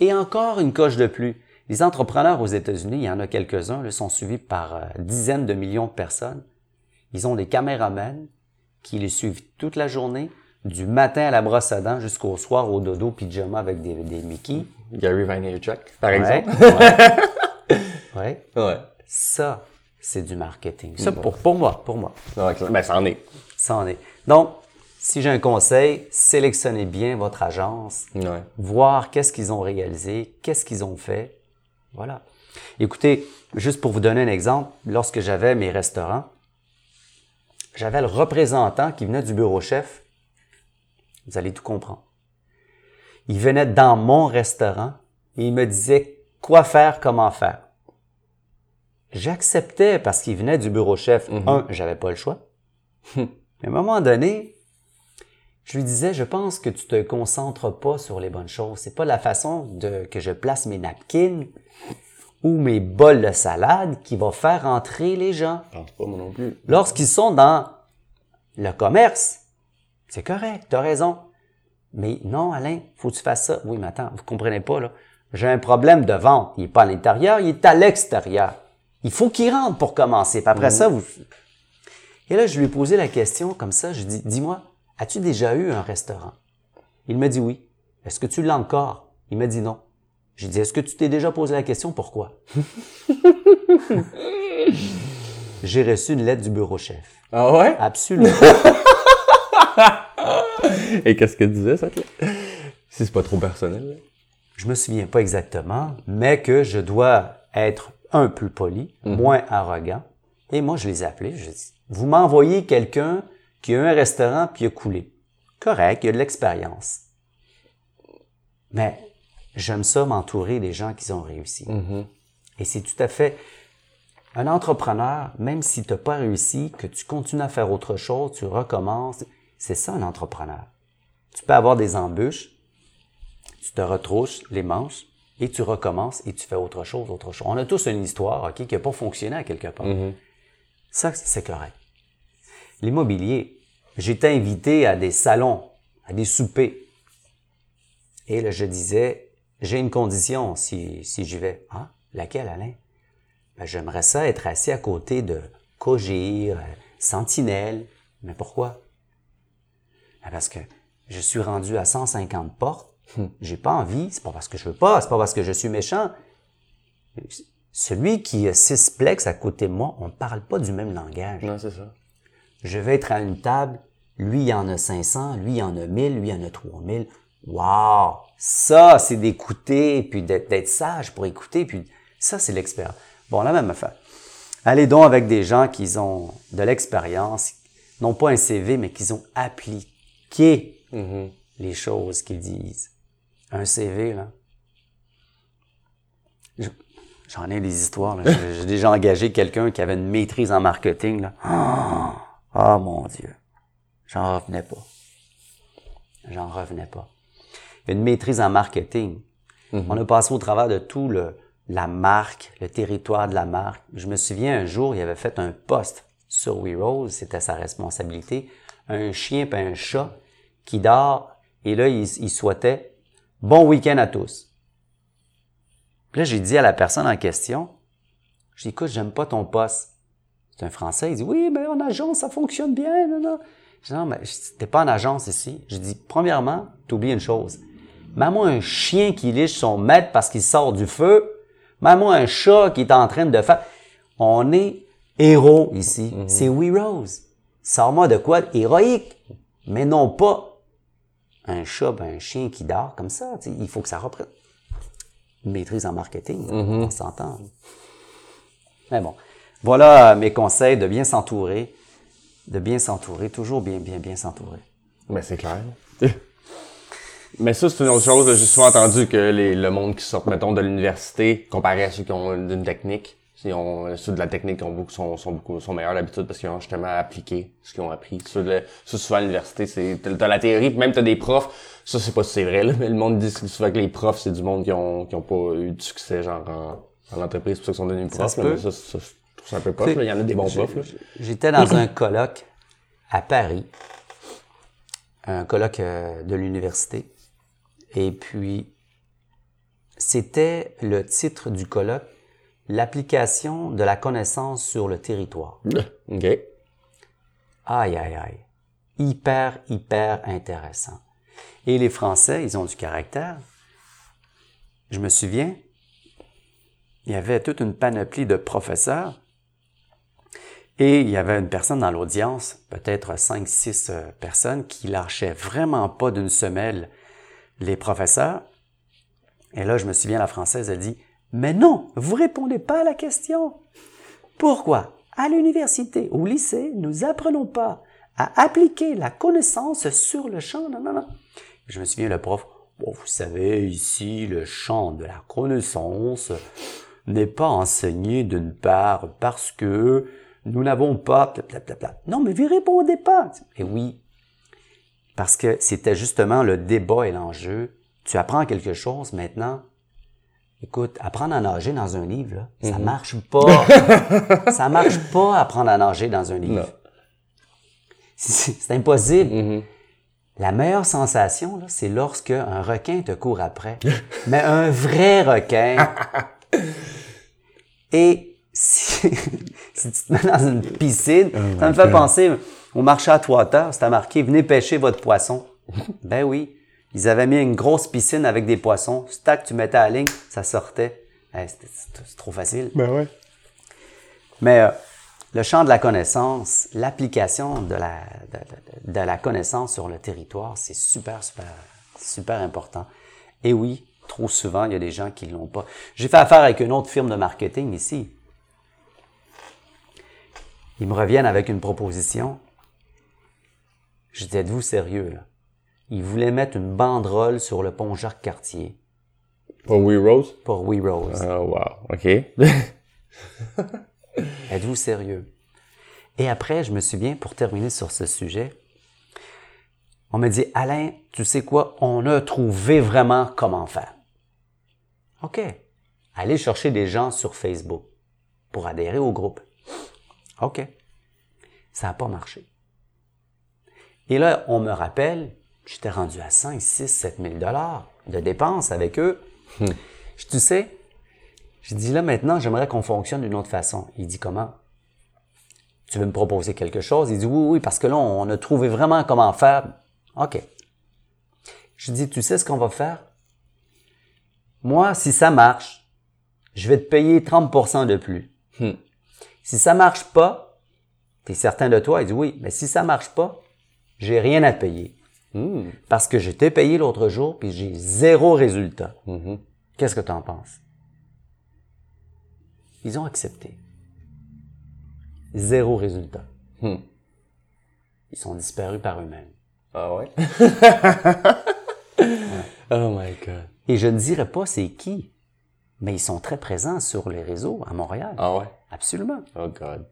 S2: Et encore une coche de plus. Les entrepreneurs aux États-Unis, il y en a quelques-uns, sont suivis par euh, dizaines de millions de personnes. Ils ont des caméramans qui les suivent toute la journée, du matin à la brosse à dents jusqu'au soir au dodo pyjama avec des, des Mickey.
S1: Gary Vaynerchuk, par
S2: Ouais,
S1: exemple.
S2: ouais. Ouais.
S1: Ouais.
S2: Ça, c'est du marketing. Ça, pour, pour moi, pour moi.
S1: Ouais, ben, ça en est.
S2: Ça en est. Donc, si j'ai un conseil, sélectionnez bien votre agence,
S1: Ouais.
S2: voir qu'est-ce qu'ils ont réalisé, qu'est-ce qu'ils ont fait. Voilà. Écoutez, juste pour vous donner un exemple, lorsque j'avais mes restaurants, j'avais le représentant qui venait du bureau chef. Vous allez tout comprendre. Il venait dans mon restaurant et il me disait quoi faire, comment faire. J'acceptais parce qu'il venait du bureau chef. Un, j'avais pas le choix. Mais à un moment donné, je lui disais, je pense que tu te concentres pas sur les bonnes choses. C'est pas la façon de, que je place mes napkins ou mes bols de salade qui va faire entrer les gens.
S1: Je pense pas, moi non plus.
S2: Lorsqu'ils sont dans le commerce, c'est correct, tu as raison. Mais non, Alain, faut que tu fasses ça. Oui, mais attends, vous comprenez pas, là. J'ai un problème de vente. Il est pas à l'intérieur, il est à l'extérieur. Il faut qu'il rentre pour commencer. Puis après ça, vous... Et là, je lui ai posé la question comme ça. Je dis, dis-moi, as-tu déjà eu un restaurant? Il me dit oui. Est-ce que tu l'as encore? Il m'a dit non. J'ai dit, est-ce que tu t'es déjà posé la question pourquoi? J'ai reçu une lettre du bureau chef.
S1: Ah ouais?
S2: Absolument.
S1: Et qu'est-ce que disait cette lettre? Si c'est pas trop personnel. là.
S2: je me souviens pas exactement, mais que je dois être un peu poli, moins arrogant. Et moi, je les ai appelés. Je dis, vous m'envoyez quelqu'un qui a un restaurant puis a coulé. Correct, il y a de l'expérience. Mais j'aime ça m'entourer des gens qui ont réussi. Et c'est tout à fait un entrepreneur, même si tu n'as pas réussi, que tu continues à faire autre chose, tu recommences, c'est ça un entrepreneur. Tu peux avoir des embûches, tu te retrouches les manches et tu recommences et tu fais autre chose, autre chose. On a tous une histoire, OK, qui n'a pas fonctionné à quelque part. Ça, c'est correct. L'immobilier, j'étais invité à des salons, à des soupers. Et là, je disais, j'ai une condition si, si j'y vais. Ah, laquelle, Alain? Ben, j'aimerais ça être assis à côté de Cogir, euh, Sentinelle. Mais pourquoi? Ben, parce que je suis rendu à 150 portes. J'ai pas envie. C'est pas parce que je veux pas. C'est pas parce que je suis méchant. Celui qui a six plex à côté de moi, on ne parle pas du même langage.
S1: Non, c'est ça.
S2: Je vais être à une table, lui, il en a 500, lui, il en a 1000, lui, il en a 3000. Wow! Ça, c'est d'écouter, puis d'être sage pour écouter, puis ça, c'est l'expérience. Bon, la même affaire. Allez donc avec des gens qui ont de l'expérience, non pas un CV, mais qui ont appliqué
S1: Mm-hmm.
S2: les choses qu'ils disent. Un CV, là. Je- J'en ai des histoires. J'ai déjà engagé quelqu'un qui avait une maîtrise en marketing. Là. Ah Ah, mon Dieu. J'en revenais pas. J'en revenais pas. Une maîtrise en marketing. On a passé au travers de tout le, la marque, le territoire de la marque. Je me souviens un jour, il avait fait un post sur We Rose, c'était sa responsabilité. Un chien et un chat qui dort et là, il, il souhaitait bon week-end à tous. Puis là, j'ai dit à la personne en question, je dis, écoute, j'aime pas ton poste. C'est un Français, il dit, oui, mais en agence, ça fonctionne bien, non, non. Je dis, non, mais t'es pas en agence ici. Je dis, premièrement, t'oublies une chose. Mets-moi un chien qui liche son maître parce qu'il sort du feu. Mets-moi un chat qui est en train de faire. On est héros ici. C'est We Rose. Sors-moi de quoi héroïque. Mais non pas un chat, ben un chien qui dort comme ça. Il faut que ça reprenne. Une maîtrise en marketing, on s'entend. Mais bon, voilà mes conseils de bien s'entourer, de bien s'entourer, toujours bien, bien, bien s'entourer.
S1: Mais c'est clair. Mais ça, c'est une autre chose. J'ai souvent entendu que les, le monde qui sort, mettons, de l'université, comparé à ceux qui ont d'une technique, ceux de la technique ont beaucoup, sont, sont beaucoup, sont meilleurs d'habitude parce qu'ils ont justement appliqué ce qu'ils ont appris. Ceux de, ça, souvent, à l'université, c'est, t'as, la théorie, puis même t'as des profs. Ça, c'est pas si c'est vrai, là, mais le monde dit souvent que les profs, c'est du monde qui ont, qui ont pas eu de succès, genre, en, en entreprise, c'est pour ça qu'ils sont devenus profs, là,
S2: peut.
S1: mais ça, ça, je trouve ça un peu poche. Il y en a des bons profs.
S2: J'étais dans un colloque à Paris, un colloque euh, de l'université, et puis c'était le titre du colloque, l'application de la connaissance sur le territoire.
S1: OK.
S2: Aïe, aïe, aïe. Hyper, hyper intéressant. Et les Français, ils ont du caractère. Je me souviens, il y avait toute une panoplie de professeurs et il y avait une personne dans l'audience, peut-être cinq, six euh, personnes, qui lâchaient vraiment pas d'une semelle les professeurs. Et là, je me souviens, la Française a dit, mais non, vous répondez pas à la question. Pourquoi? À l'université, au lycée, nous apprenons pas à appliquer la connaissance sur le champ. Non, non, non. Je me souviens, le prof, bon, vous savez, ici, le champ de la connaissance n'est pas enseigné d'une part parce que nous n'avons pas... Non, mais vous répondez pas. Et oui, parce que c'était justement le débat et l'enjeu. Tu apprends quelque chose maintenant. Écoute, apprendre à nager dans un livre, là, ça marche pas. ça marche pas apprendre à nager dans un livre. C'est impossible.
S1: Mhm.
S2: La meilleure sensation, c'est lorsque un requin te court après. Mais un vrai requin. Et si, si tu te mets dans une piscine, ça me fait penser au marché à Trois-Terres, c'était marqué « Venez pêcher votre poisson ». Ben oui, ils avaient mis une grosse piscine avec des poissons. Stack, tu mettais à la ligne, ça sortait. Hey, c'est trop facile.
S1: Ben ouais.
S2: Mais euh, le champ de la connaissance, l'application de la, de, de- de la connaissance sur le territoire, c'est super, super, super important. Et oui, trop souvent, il y a des gens qui l'ont pas. J'ai fait affaire avec une autre firme de marketing ici. Ils me reviennent avec une proposition. Je dis, êtes-vous sérieux, là? Ils voulaient mettre une banderole sur le pont Jacques-Cartier
S1: Pour We Rose?
S2: pour We Rose.
S1: Ah, wow. OK.
S2: Êtes-vous sérieux? Et après, je me souviens, pour terminer sur ce sujet, on me dit, Alain, tu sais quoi? On a trouvé vraiment comment faire. OK. Allez chercher des gens sur Facebook pour adhérer au groupe. OK. Ça n'a pas marché. Et là, on me rappelle, j'étais rendu à 5, 6, 7 000 dollars de dépenses avec eux. Je tu sais, je dis là maintenant, j'aimerais qu'on fonctionne d'une autre façon. Il dit comment? Tu veux me proposer quelque chose? Il dit oui, oui, parce que là, on a trouvé vraiment comment faire. OK. Je dis, tu sais ce qu'on va faire? Moi, si ça marche, je vais te payer 30% de plus.
S1: Hmm.
S2: Si ça marche pas, tu es certain de toi, il dit oui, mais si ça marche pas, j'ai rien à te payer.
S1: Hmm.
S2: Parce que je t'ai payé l'autre jour, puis j'ai zéro résultat.
S1: Mhm.
S2: Qu'est-ce que tu en penses? Ils ont accepté. Zéro résultat.
S1: Hmm.
S2: Ils sont disparus par eux-mêmes.
S1: Ah ouais? oh my god.
S2: Et je ne dirais pas c'est qui, mais ils sont très présents sur les réseaux à Montréal.
S1: Ah ouais?
S2: Absolument.
S1: Oh god.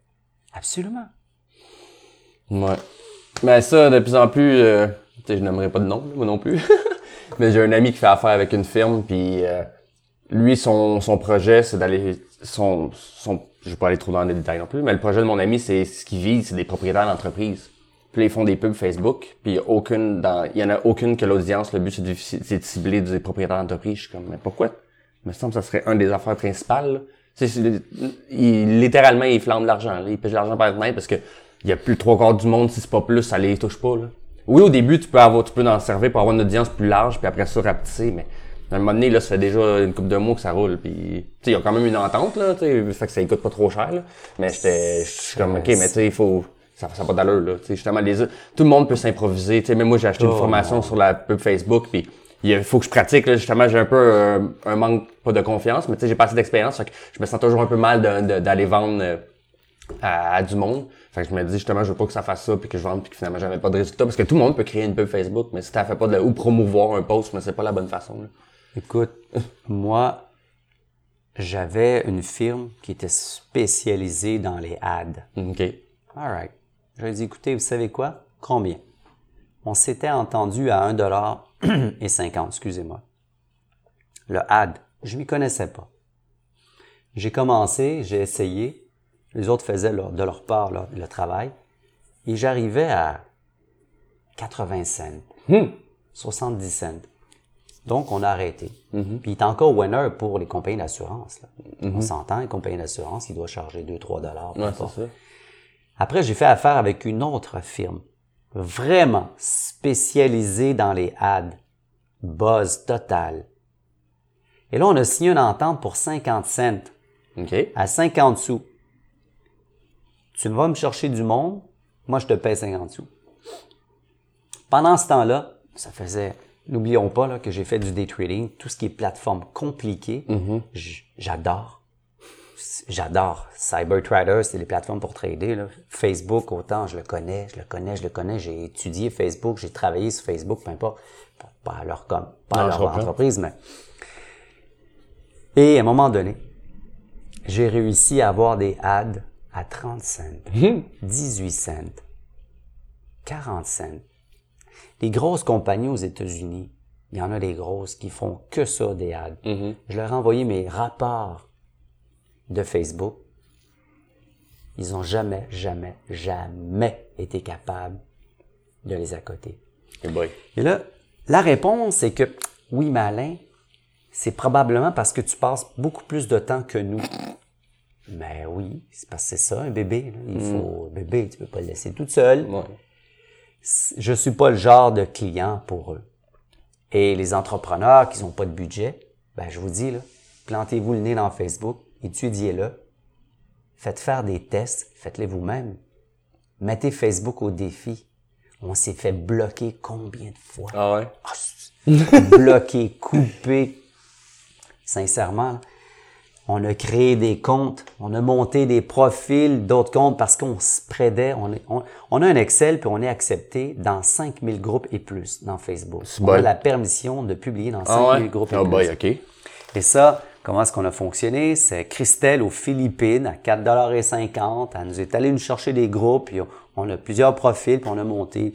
S2: Absolument.
S1: Ouais. Mais ça, de plus en plus, euh, je n'aimerais pas de nom, moi non plus. Mais j'ai un ami qui fait affaire avec une firme, puis euh, lui, son, son projet, c'est d'aller... Son, son, je vais pas aller trop dans les détails non plus, mais le projet de mon ami, c'est ce qu'il vise, c'est des propriétaires d'entreprise. Puis ils font des pubs Facebook, puis il aucune dans, y en a aucune que l'audience, le but c'est de, cibler des propriétaires d'entreprise. Je suis comme, mais pourquoi? Il me semble que ça serait un des affaires principales. c'est- il, littéralement, il flambe de l'argent. là. Il pêche de l'argent par fenêtre parce que il y a plus trois quarts du monde, si c'est pas plus, ça les touche pas. Là. Oui, au début, tu peux avoir, tu peux en servir pour avoir une audience plus large, puis après ça, rapetisser, mais à un moment donné, là, ça fait déjà une couple de mois que ça roule, puis tu sais, il y a quand même une entente, là, tu sais, fait que ça coûte pas trop cher, là. Mais j'étais, je suis comme, ok, mais tu sais, il faut, ça ça a pas d'allure, là, tu sais, justement, les, tout le monde peut s'improviser, tu sais, même moi, j'ai acheté une
S2: Oh,
S1: formation sur la pub Facebook, puis il faut que je pratique, là, justement, j'ai un peu euh, un manque, pas de confiance, mais tu sais, j'ai pas assez d'expérience, fait que je me sens toujours un peu mal d'aller vendre euh, à, à du monde. Fait que je me dis justement, je veux pas que ça fasse ça puis que je vende puis que finalement j'avais pas de résultat parce que tout le monde peut créer une pub Facebook, mais si t'as fait pas de ou promouvoir un post, mais c'est pas la bonne façon. Là.
S2: Écoute, moi, j'avais une firme qui était spécialisée dans les ads.
S1: Ok.
S2: All right. Je lui ai dit, écoutez, vous savez quoi? Combien? On s'était entendu à 1 dollar et 50, excusez-moi. Le ad, je m'y connaissais pas. J'ai commencé, j'ai essayé. Les autres faisaient leur- de leur part leur- le travail. Et j'arrivais à 80 cents,
S1: Hmm.
S2: 70 cents. Donc, on a arrêté. Puis, il est encore winner pour les compagnies d'assurance. là. On s'entend, les compagnies d'assurance, ils doivent charger 2-3 dollars.
S1: Ouais.
S2: Après, j'ai fait affaire avec une autre firme, vraiment spécialisée dans les ads. Buzz total. Et là, on a signé une entente pour 50 cents, à 50 sous. Tu vas me chercher du monde, moi je te paye 50 sous. Pendant ce temps-là, ça faisait, n'oublions pas là, que j'ai fait du day trading, tout ce qui est plateforme compliquée, j- j'adore. J'adore. CyberTrader, c'est les plateformes pour trader. là. Facebook, autant, je le connais, je le connais, je le connais. J'ai étudié Facebook, j'ai travaillé sur Facebook, peu importe. Pas à leur, com, pas à
S1: Non,
S2: leur entreprise, mais. Et à un moment donné, j'ai réussi à avoir des ads à 30 cents, 18 cents, 40 cents. Les grosses compagnies aux États-Unis, il y en a des grosses qui font que ça des ads. Je leur ai envoyé mes rapports de Facebook. Ils ont jamais, jamais, jamais été capables de les accoter.
S1: Boy.
S2: Et là, la réponse c'est que oui, malin, c'est probablement parce que tu passes beaucoup plus de temps que nous. Mais oui, c'est parce que c'est ça, un bébé. là. Il faut un bébé, tu peux pas le laisser tout seul.
S1: Ouais.
S2: Je suis pas le genre de client pour eux. Et les entrepreneurs qui n'ont pas de budget, ben je vous dis là, plantez-vous le nez dans Facebook, étudiez-le, faites faire des tests, faites-les vous-même. Mettez Facebook au défi. On s'est fait bloquer combien de fois?
S1: Ah ouais?
S2: Ah, bloqué, coupé. Sincèrement, là, on a créé des comptes, on a monté des profils d'autres comptes parce qu'on se prédait. On, est- on, on a un Excel puis on est accepté dans 5000 groupes et plus dans Facebook. On
S1: bon.
S2: a la permission de publier dans 5000
S1: Ah ouais?
S2: groupes et
S1: Ah
S2: plus.
S1: boy.
S2: Et ça, comment est-ce qu'on a fonctionné? C'est Christelle aux Philippines à 4,50 Elle nous est allée nous chercher des groupes, puis on, on a plusieurs profils, puis on a monté.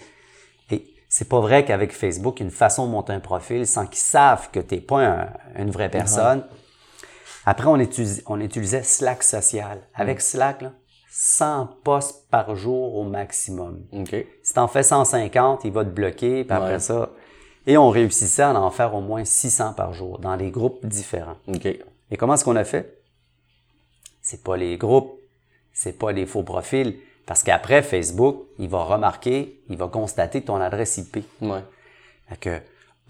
S2: Et c'est pas vrai qu'avec Facebook, il y a une façon de monter un profil sans qu'ils savent que t'es pas un- une vraie personne. Après, on, utilis- on utilisait Slack social. Avec Slack, là, 100 posts par jour au maximum.
S1: Ok.
S2: Si t'en fais 150, il va te bloquer, puis après
S1: Ouais.
S2: ça. Et on réussissait à en faire au moins 600 par jour dans des groupes différents.
S1: Ok.
S2: Et comment est-ce qu'on a fait? C'est pas les groupes, c'est pas les faux profils, parce qu'après, Facebook, il va remarquer, il va constater ton adresse IP.
S1: Ouais.
S2: Fait que,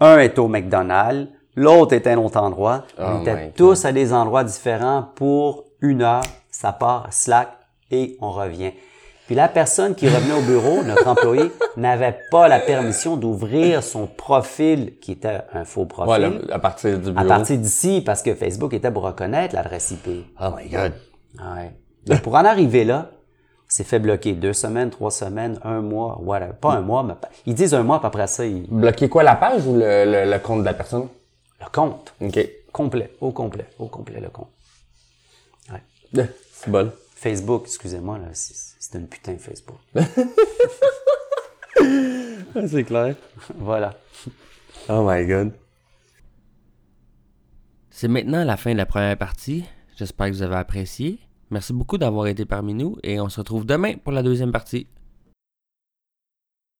S2: Un est au McDonald's, l'autre à un autre endroit.
S1: Oh
S2: on était
S1: God.
S2: tous à des endroits différents pour une heure. Ça part Slack et on revient. Puis la personne qui revenait au bureau, notre employé, n'avait pas la permission d'ouvrir son profil, qui était un faux profil,
S1: Voilà, à partir du bureau.
S2: à partir d'ici, parce que Facebook était pour reconnaître l'adresse IP.
S1: Oh my god.
S2: Ouais. Mais pour en arriver là, on s'est fait bloquer deux semaines, trois semaines, un mois, voilà. Pas un mois, mais pas- ils disent un mois, puis après ça, ils...
S1: Bloquer quoi, la page ou le, le, le compte de la personne?
S2: Le compte.
S1: OK.
S2: Complet, au complet, au complet, le compte. Ouais.
S1: C'est bon.
S2: Facebook, excusez-moi, là, c'est c'est une putain Facebook.
S1: C'est clair.
S2: voilà.
S1: Oh my god. C'est maintenant la fin de la première partie. J'espère que vous avez apprécié. Merci beaucoup d'avoir été parmi nous et on se retrouve demain pour la deuxième partie.